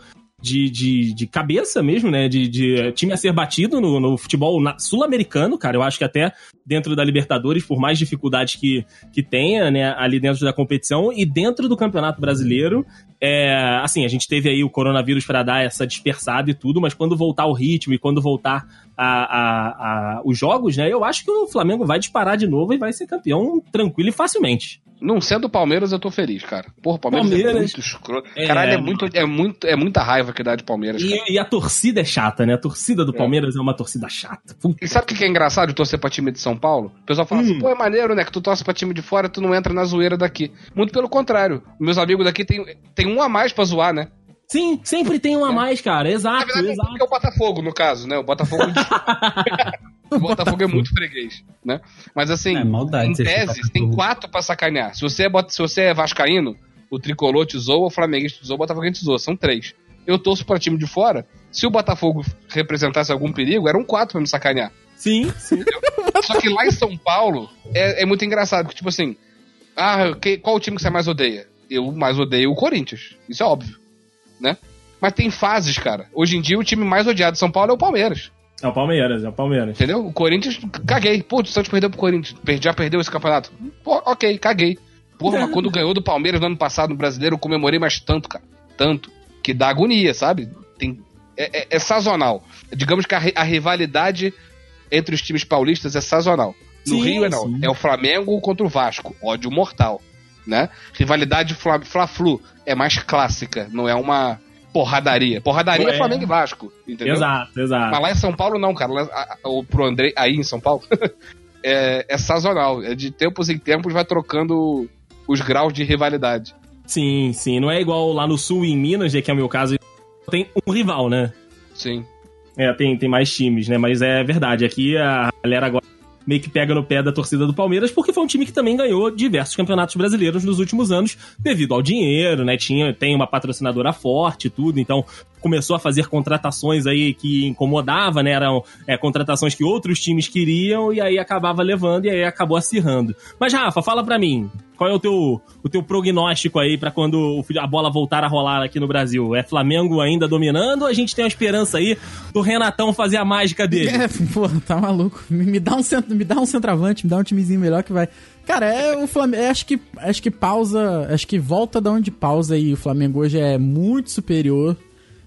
de, de, de cabeça mesmo, né, de, de time a ser batido no, no futebol sul-americano, cara. Eu acho que até dentro da Libertadores, por mais dificuldades que, que tenha, né, ali dentro da competição e dentro do Campeonato Brasileiro, é, assim, a gente teve aí o coronavírus para dar essa dispersada e tudo, mas quando voltar o ritmo e quando voltar a, a- a- os jogos, né, eu acho que o Flamengo vai disparar de novo e vai ser campeão tranquilo e facilmente. Não sendo o Palmeiras, eu tô feliz, cara. Porra, o Palmeiras, é Palmeiras. muito escroto. É, Caralho, é, muito, é, muito, é muita raiva que dá de Palmeiras, cara. E, e a torcida é chata, né? A torcida do Palmeiras é, uma torcida chata. Puta. E sabe o que que é engraçado de torcer pra time de São Paulo? O pessoal fala Hum. assim, pô, é maneiro, né? Que tu torce pra time de fora, tu não entra na zoeira daqui. Muito pelo contrário. Meus amigos daqui tem, tem um a mais pra zoar, né? Sim, sempre tem um a mais, cara. Na Exato, verdade, é exato. é o Botafogo, no caso, né? O Botafogo. o Botafogo é muito freguês, né? Mas assim, É maldade em tese, tem Botafogo. quatro pra sacanear. Se você, é, bota- se você é vascaíno, o tricolor te zoa, o flamenguista te zoa, o botafoguense te zoa. São três. Eu torço pra time de fora. Se o Botafogo representasse algum perigo, eram quatro pra me sacanear. Sim, sim. Só que lá em São Paulo é, é muito engraçado, porque, tipo assim, ah, que- qual o time que você mais odeia? Eu mais odeio o Corinthians. Isso é óbvio, né? Mas tem fases, cara. Hoje em dia o time mais odiado de São Paulo é o Palmeiras. É o Palmeiras, é o Palmeiras. Entendeu? O Corinthians, caguei. Pô, o Santos perdeu pro Corinthians. Já perdeu esse campeonato. Pô, ok, caguei. Porra, mas quando ganhou do Palmeiras no ano passado no brasileiro, eu comemorei mais tanto, cara. Tanto. Que dá agonia, sabe? Tem, é, é- é sazonal. Digamos que a, a rivalidade entre os times paulistas é sazonal. No Sim, Rio é não. sim. É o Flamengo contra o Vasco. Ódio mortal. Né? Rivalidade Fla- Fla-Flu é mais clássica. Não é uma porradaria. Porradaria é, É. Flamengo e Vasco, entendeu? Exato, exato. Mas lá em São Paulo não, cara. Lá, a- a- o- pro André, aí em São Paulo, é, é sazonal. É de tempos em tempos vai trocando os graus de rivalidade. Sim, sim. Não é igual lá no sul, em Minas, que é o meu caso, tem um rival, né? Sim. É, tem, tem mais times, né? Mas é verdade. Aqui a galera agora meio que pega no pé da torcida do Palmeiras, porque foi um time que também ganhou diversos campeonatos brasileiros nos últimos anos, devido ao dinheiro, né? Tinha, tem uma patrocinadora forte e tudo, então começou a fazer contratações aí que incomodava, né? Eram é, contratações que outros times queriam e aí acabava levando e aí acabou acirrando. Mas, Rafa, fala pra mim, qual é o teu, o teu prognóstico aí pra quando a bola voltar a rolar aqui no Brasil? É Flamengo ainda dominando ou a gente tem a esperança aí do Renatão fazer a mágica dele? É, pô, tá maluco. Me, dá um cent- me dá um centroavante, me dá um timezinho melhor que vai. Cara, é o Flamengo. é, acho que acho que pausa, acho que volta da onde pausa e o Flamengo hoje é muito superior.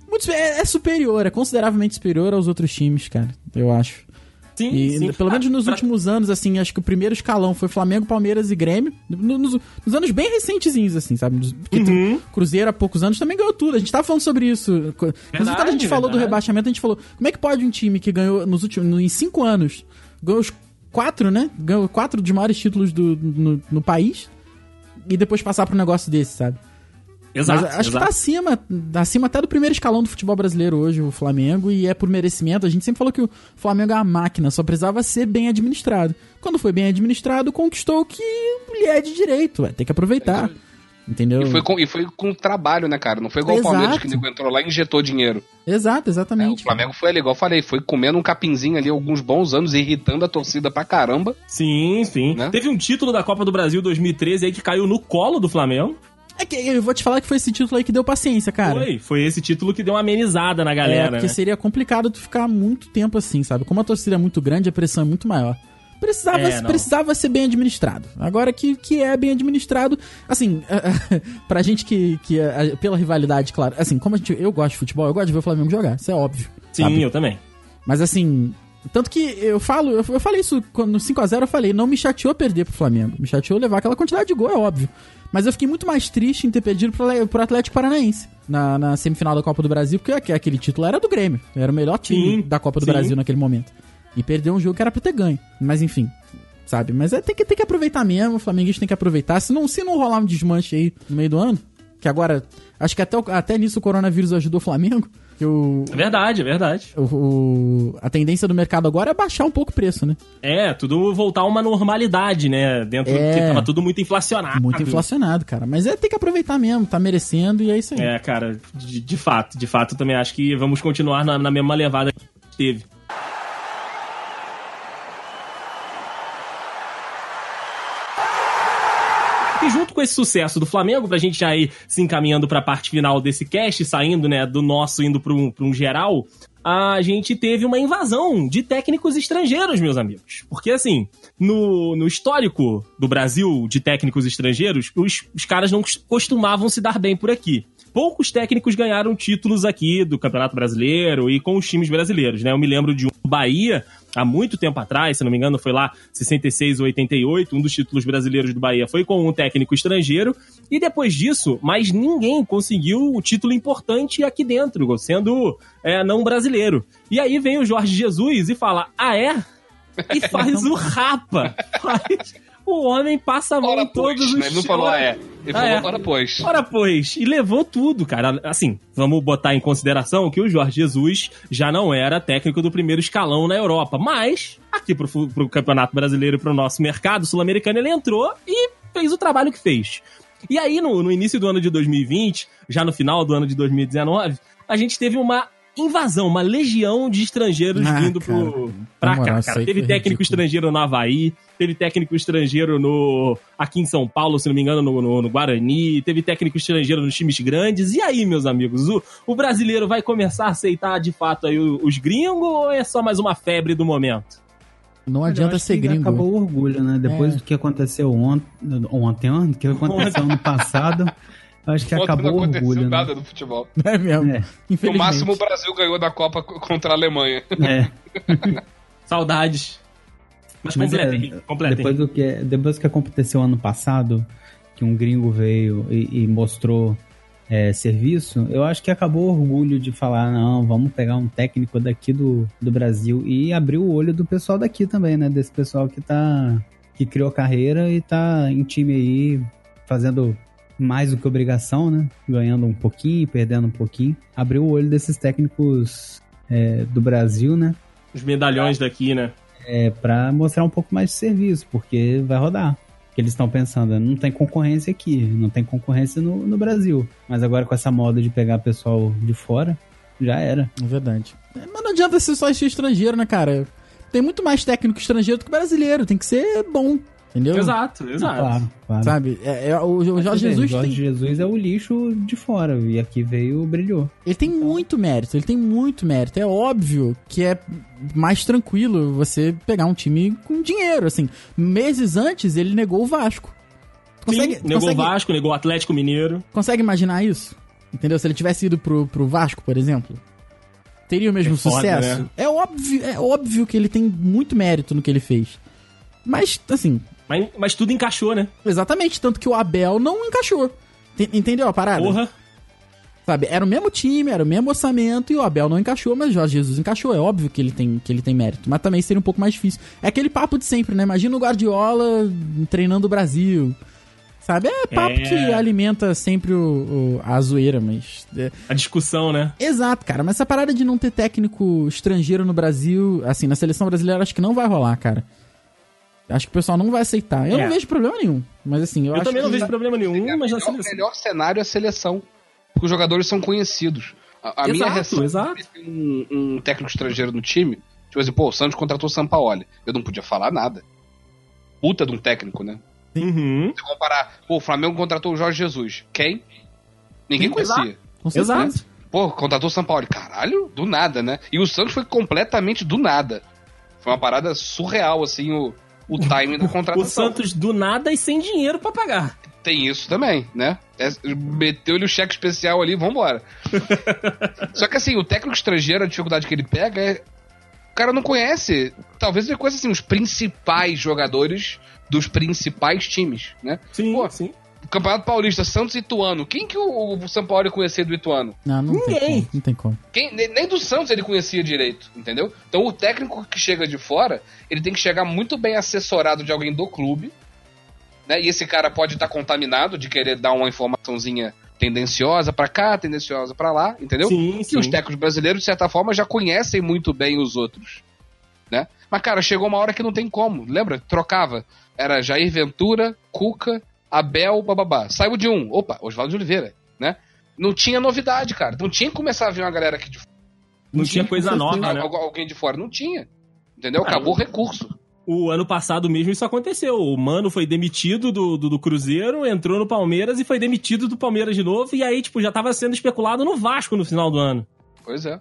Muito, é, é superior, é consideravelmente superior aos outros times, cara. Eu acho. Sim, E sim. pelo menos Ah, nos pra- últimos anos, assim, acho que o primeiro escalão foi Flamengo, Palmeiras e Grêmio. No- Nos, nos anos bem recentezinhos, assim, sabe? Uhum. Cruzeiro há poucos anos também ganhou tudo. A gente tava falando sobre isso. Inclusive, quando a gente falou do verdade. rebaixamento, a gente falou: como é que pode um time que ganhou nos últimos. em cinco anos, ganhou os quatro, né? Ganhou quatro dos maiores títulos do, no, no país e depois passar pra um negócio desse, sabe? Exato, Mas acho que exato. tá acima, acima até do primeiro escalão do futebol brasileiro hoje, o Flamengo, e é por merecimento. A gente sempre falou que o Flamengo é uma máquina, só precisava ser bem administrado. Quando foi bem administrado, conquistou o que lhe é de direito, vai ter que aproveitar. Entendeu? E foi, com, e foi com trabalho, né, cara? Não foi igual Exato. o Palmeiras que nego entrou lá e injetou dinheiro. Exato, É, o exatamente. Flamengo foi ali, igual eu falei, foi comendo um capinzinho ali alguns bons anos, irritando a torcida pra caramba. Sim, sim. Né? Teve um título da Copa do Brasil 2013 aí que caiu no colo do Flamengo. É que eu vou te falar que foi esse título aí que deu paciência, cara. Foi, foi esse título que deu uma amenizada na É, galera, porque né? seria complicado tu ficar muito tempo assim, sabe? Como a torcida é muito grande, a pressão é muito maior. Precisava, É, precisava ser bem administrado. Agora que, que é bem administrado, assim, pra gente que, que é, pela rivalidade, claro, assim, como a gente, eu gosto de futebol, eu gosto de ver o Flamengo jogar, isso é óbvio. Sim, sabe? eu também. Mas assim, tanto que eu falo, eu, eu falei isso quando no 5x0, eu falei, não me chateou perder pro Flamengo. Me chateou levar aquela quantidade de gol, é óbvio. Mas eu fiquei muito mais triste em ter perdido pro, Atlético Paranaense na, na semifinal da Copa do Brasil, porque aqu- aquele título era do Grêmio. Era o melhor time Sim, da Copa do sim. Brasil naquele momento. E perdeu um jogo que era pra ter ganho. Mas enfim, sabe? Mas é, tem, que, tem que aproveitar mesmo, o Flamenguista tem que aproveitar. Se não, se não rolar um desmanche aí no meio do ano, que agora, acho que até, até nisso o coronavírus ajudou o Flamengo, que o, É verdade, é verdade. o, o- a tendência do mercado agora é baixar um pouco o preço, né? É, tudo voltar a uma normalidade, né? Dentro É. que tava tudo muito inflacionado. Muito inflacionado, cara. Mas é ter que aproveitar mesmo, tá merecendo e é isso aí. É, cara, de, de fato, de fato, eu também acho que vamos continuar na, na mesma levada que teve. E junto com esse sucesso do Flamengo, pra gente já ir se encaminhando pra parte final desse cast, saindo, né, do nosso, indo pra um, pra um geral, a gente teve uma invasão de técnicos estrangeiros, meus amigos. Porque, assim, no, no histórico do Brasil de técnicos estrangeiros, os, os caras não costumavam se dar bem por aqui. Poucos técnicos ganharam títulos aqui do Campeonato Brasileiro e com os times brasileiros, né? Eu me lembro de um Bahia, há muito tempo atrás, se não me engano, foi lá 66 ou 88, um dos títulos brasileiros do Bahia foi com um técnico estrangeiro, e depois disso, mais ninguém conseguiu o título importante aqui dentro, sendo é, não brasileiro. E aí vem o Jorge Jesus e fala: Ah, é? E faz o rapa. Faz- O homem passa a mão Ora em todos pois, os né? Ele não falou, é. Ele Ah, falou, é. ora pois. Ora, pois, e levou tudo, cara. Assim, vamos botar em consideração que o Jorge Jesus já não era técnico do primeiro escalão na Europa, mas aqui pro, pro Campeonato Brasileiro e pro nosso mercado sul-americano ele entrou e fez o trabalho que fez. E aí, no, no início do ano de 2020, já no final do ano de 2019, a gente teve uma invasão, uma legião de estrangeiros Ah, vindo cara, pro, pra cá, cara. Teve técnico ridículo. estrangeiro no Havaí, teve técnico estrangeiro no aqui em São Paulo, se não me engano, no, no- no Guarani, teve técnico estrangeiro nos times grandes. E aí, meus amigos, o, o brasileiro vai começar a aceitar de fato aí o- os gringos ou é só mais uma febre do momento? Não adianta acho ser que gringo. Acabou o orgulho, né? Depois É. do que aconteceu ontem, ontem, ontem, do que aconteceu ano passado, acho que acabou não o aconteceu orgulho, né? nada no futebol. É mesmo. É. No máximo, o Brasil ganhou da Copa contra a Alemanha. É. Saudades. Mas, Mas é, completem, completem. Depois do que, depois que aconteceu ano passado, que um gringo veio e, e mostrou é, serviço, eu acho que acabou o orgulho de falar, não, vamos pegar um técnico daqui do, do Brasil e abrir o olho do pessoal daqui também, né? Desse pessoal que tá. que criou carreira e tá em time aí fazendo mais do que obrigação, né? Ganhando um pouquinho, perdendo um pouquinho. Abriu o olho desses técnicos é, do Brasil, né? Os medalhões daqui, né? É, pra mostrar um pouco mais de serviço, porque vai rodar. Que eles estão pensando, não tem concorrência aqui, não tem concorrência no, no Brasil. Mas agora com essa moda de pegar pessoal de fora, já era. É verdade. É, Mas não adianta ser só esse estrangeiro, né, cara? Tem muito mais técnico estrangeiro do que brasileiro. Tem que ser bom, entendeu? Exato, exato. Claro, claro. Sabe? É, é, o, o Jorge Jesus Jorge tem, Jesus é o lixo de fora, e aqui veio, brilhou. ele tem muito mérito. Ele tem muito mérito. É óbvio que é mais tranquilo você pegar um time com dinheiro, assim. Meses antes, ele negou o Vasco. Consegue, Sim, negou o consegue, Vasco, negou o Atlético Mineiro. consegue imaginar isso? Entendeu? Se ele tivesse ido pro, pro Vasco, por exemplo, teria o mesmo É foda, sucesso? né? É óbvio, é óbvio que ele tem muito mérito no que ele fez. Mas, assim, Mas, mas tudo encaixou, né? exatamente, tanto que o Abel não encaixou. Ent- Entendeu a parada? Porra. Sabe, era o mesmo time, era o mesmo orçamento e o Abel não encaixou, mas o Jorge Jesus encaixou. É óbvio que ele tem, que ele tem mérito, mas também seria um pouco mais difícil. É aquele papo de sempre, né? Imagina o Guardiola treinando o Brasil. Sabe? É papo É. que alimenta sempre o, o- a zoeira, mas. é- A discussão, né? Exato, cara. Mas essa parada de não ter técnico estrangeiro no Brasil, assim, na seleção brasileira, acho que não vai rolar, cara. Acho que o pessoal não vai aceitar. Eu É. não vejo problema nenhum. Mas assim, eu, Eu, acho também não que- vejo problema nenhum, É, mas melhor- seleção. O melhor cenário é a seleção. Porque os jogadores são conhecidos. A, a minha Exato, ressalva exato. de ter um, um técnico estrangeiro no time, tipo assim, pô, o Santos contratou o Sampaoli. Eu não podia falar nada. Puta de um técnico, né? Uhum. Se comparar, pô, o Flamengo contratou o Jorge Jesus. Quem? Ninguém Sim, conhecia. Com certeza. Exato. Pô, contratou o Sampaoli. Caralho, do nada, né? E o Santos foi completamente do nada. Foi uma parada surreal, assim, o, o timing da O contratação. Santos do nada e sem dinheiro pra pagar. Tem isso também, né? É, Meteu-lhe o cheque especial ali, vambora. Só que assim, o técnico estrangeiro, a dificuldade que ele pega é. O cara não conhece, talvez ele conheça assim, os principais jogadores dos principais times, né? Sim, Pô, sim. O Campeonato Paulista, Santos e Ituano. Quem que o, o São Paulo conhecia do Ituano? Não, não tem Ninguém. como. Não tem como. Quem, nem, nem do Santos ele conhecia direito, entendeu? Então o técnico que chega de fora, ele tem que chegar muito bem assessorado de alguém do clube, né? E esse cara pode estar contaminado de querer dar uma informaçãozinha tendenciosa pra cá, tendenciosa pra lá, entendeu? Sim, E sim. os técnicos brasileiros, de certa forma, já conhecem muito bem os outros, né? Mas, cara, chegou uma hora que não tem como, lembra? Trocava. Era Jair Ventura, Cuca, Abel, bababá. Saiu de um. Opa, Oswaldo de Oliveira, né? Não tinha novidade, cara. Não tinha que começar a vir uma galera aqui de Não tinha coisa nova, né? al- Alguém de fora. Não tinha. Entendeu? Ah, Acabou o recurso. O ano passado mesmo isso aconteceu. O Mano foi demitido do, do, do Cruzeiro, entrou no Palmeiras e foi demitido do Palmeiras de novo. E aí, tipo, já tava sendo especulado no Vasco no final do ano. Pois é.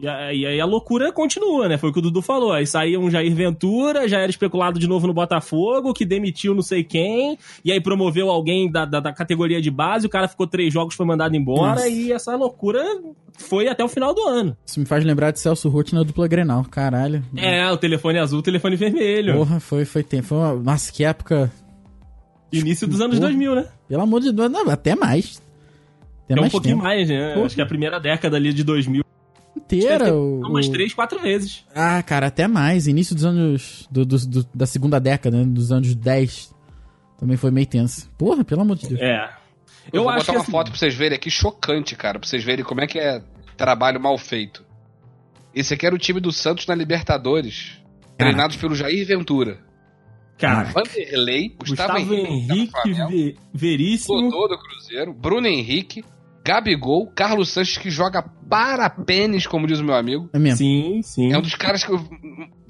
E aí, a loucura continua, né? Foi o que o Dudu falou. Aí saía um Jair Ventura, já era especulado de novo no Botafogo, que demitiu não sei quem, e aí promoveu alguém da, da, da categoria de base, o cara ficou três jogos, foi mandado embora, Nossa. e essa loucura foi até o final do ano. Isso me faz lembrar de Celso Roth na dupla Grenal. Caralho. É, o telefone azul, o telefone vermelho. Porra, foi, foi tempo. Foi uma... Nossa, que época. Início dos anos Porra. 2000, né? Pelo amor de Deus, não, até mais. Até É um mais pouquinho tempo. mais, né? Porra. Acho que a primeira década ali de 2000. Inteira. Ter o- Umas o- três, quatro vezes. Ah, cara, até mais. Início dos anos. do- do- do- da segunda década, né? Dos anos 10. Também foi meio tenso. Porra, pelo amor de Deus. É. Eu, Eu vou acho botar que uma assim, foto pra vocês verem aqui, chocante, cara. Pra vocês verem como é que é trabalho mal feito. Esse aqui era o time do Santos na Libertadores. Treinados pelo Jair Ventura. cara, Vanderlei, Gustavo, Gustavo Henrique, Ve- Veríssimo. Dodô do Cruzeiro, Bruno Henrique, Gabigol, Carlos Sanches, que joga para pênis, como diz o meu amigo. É mesmo. Sim, sim. É um dos caras que eu.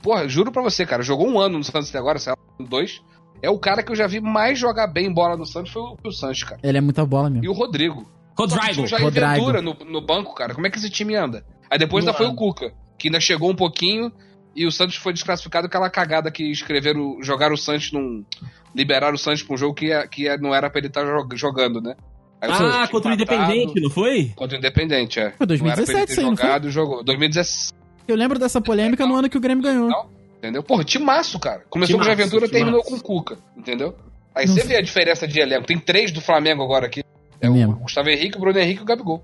Porra, juro pra você, cara. Jogou um ano no Santos até agora, sei lá, dois. É o cara que eu já vi mais jogar bem bola no Santos foi o, o Sanches, cara. Ele é muita bola mesmo. E o Rodrigo. Rodrigo. Jair Rodrigo. Ventura no, no banco, cara. Como é que esse time anda? Aí depois Não ainda foi o Cuca, que ainda chegou um pouquinho e o Santos foi desclassificado aquela cagada que escreveram, jogaram o Santos num. Liberaram o Santos pra um jogo que, ia- que ia- não era pra ele estar jogando, né? O Ah, contra o. Independente, não foi? Contra o Independente, é. Foi Não era pra 2017 ele ter isso aí, não foi? jogado jogou. 2017, Eu lembro dessa polêmica no ano que o Grêmio ganhou. Não. entendeu? Porra, timaço, cara. Começou com o Timaço, Jair Ventura, timaço. terminou com o Cuca, entendeu? Aí Não você sei. vê a diferença de elenco. Tem três do Flamengo agora aqui. É o mesmo. Gustavo Henrique, o Bruno Henrique e o Gabigol.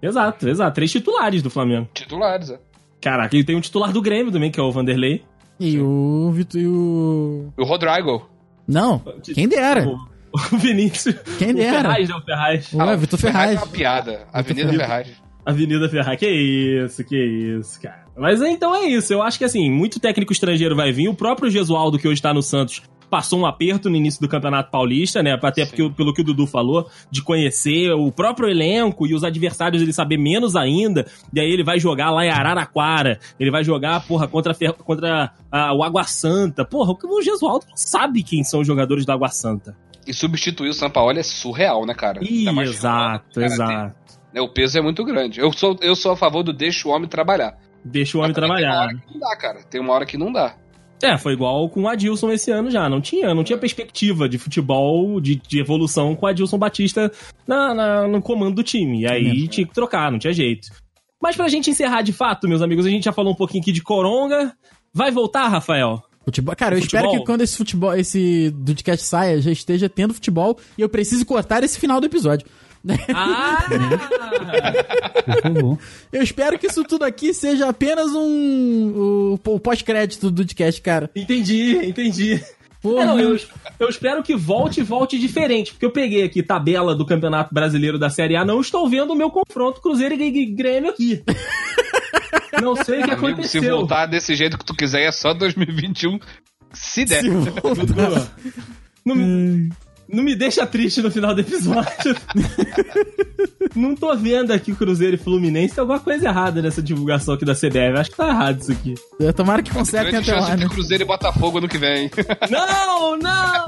Exato, exato. Três titulares do Flamengo. Titulares, é. Caraca, e tem um titular do Grêmio também, que é o Vanderlei. E o Vitor e o. E o Rodrigo. Não, quem dera. O, o Vinícius. Quem o dera. Ferraz, né? O Ferraz. Ué, Vitor Ferraz. é uma piada. Avenida Ferraz. Ferraz. Avenida Ferraz. Que isso, que isso, cara. Mas então é isso. Eu acho que assim, muito técnico estrangeiro vai vir. O próprio Gesualdo, que hoje tá no Santos, passou um aperto no início do Campeonato Paulista, né? Até porque, pelo que o Dudu falou, de conhecer o próprio elenco e os adversários ele saber menos ainda. E aí ele vai jogar lá em Araraquara. Ele vai jogar, porra, contra, contra a- o Água Santa. Porra, o Gesualdo sabe quem são os jogadores da Água Santa. E substituir o Sampaoli é surreal, né, cara? Ih, mais exato, cara, exato. tem- né, o peso é muito grande. Eu sou, eu sou a favor do deixa o homem trabalhar. Deixa o homem Mas também Tem uma trabalhar. hora que não dá, cara. Tem uma hora que não dá. É, foi igual com o Adilson esse ano já. Não tinha, não tinha perspectiva de futebol, de, de evolução com o Adilson Batista na, na- no comando do time. E aí tinha que trocar, não tinha jeito. Mas pra gente encerrar de fato, meus amigos, a gente já falou um pouquinho aqui de Coronga. Vai voltar, Rafael? Futebol. Cara, eu Futebol. espero que quando esse futebol, esse Dudcast saia, já esteja tendo futebol e eu preciso cortar esse final do episódio. Ah! Eu espero que isso tudo aqui seja apenas um. o, o pós-crédito do Dudcast, cara. entendi, entendi. Porra. Não, eu, eu espero que volte e volte diferente, porque eu peguei aqui tabela do Campeonato Brasileiro da Série A, não estou vendo o meu confronto Cruzeiro e Grêmio aqui. Não sei o que Amigo, se aconteceu. voltar desse jeito que tu quiser, é só 2021. Se der. Se voltar. Não, me- não me deixa triste no final do episódio. não tô vendo aqui Cruzeiro e Fluminense. Tem alguma coisa errada nessa divulgação aqui da CBF. Acho que tá errado isso aqui. Tomara que consertem Grande até lá, né? Cruzeiro e Botafogo no que vem. Não, não, não!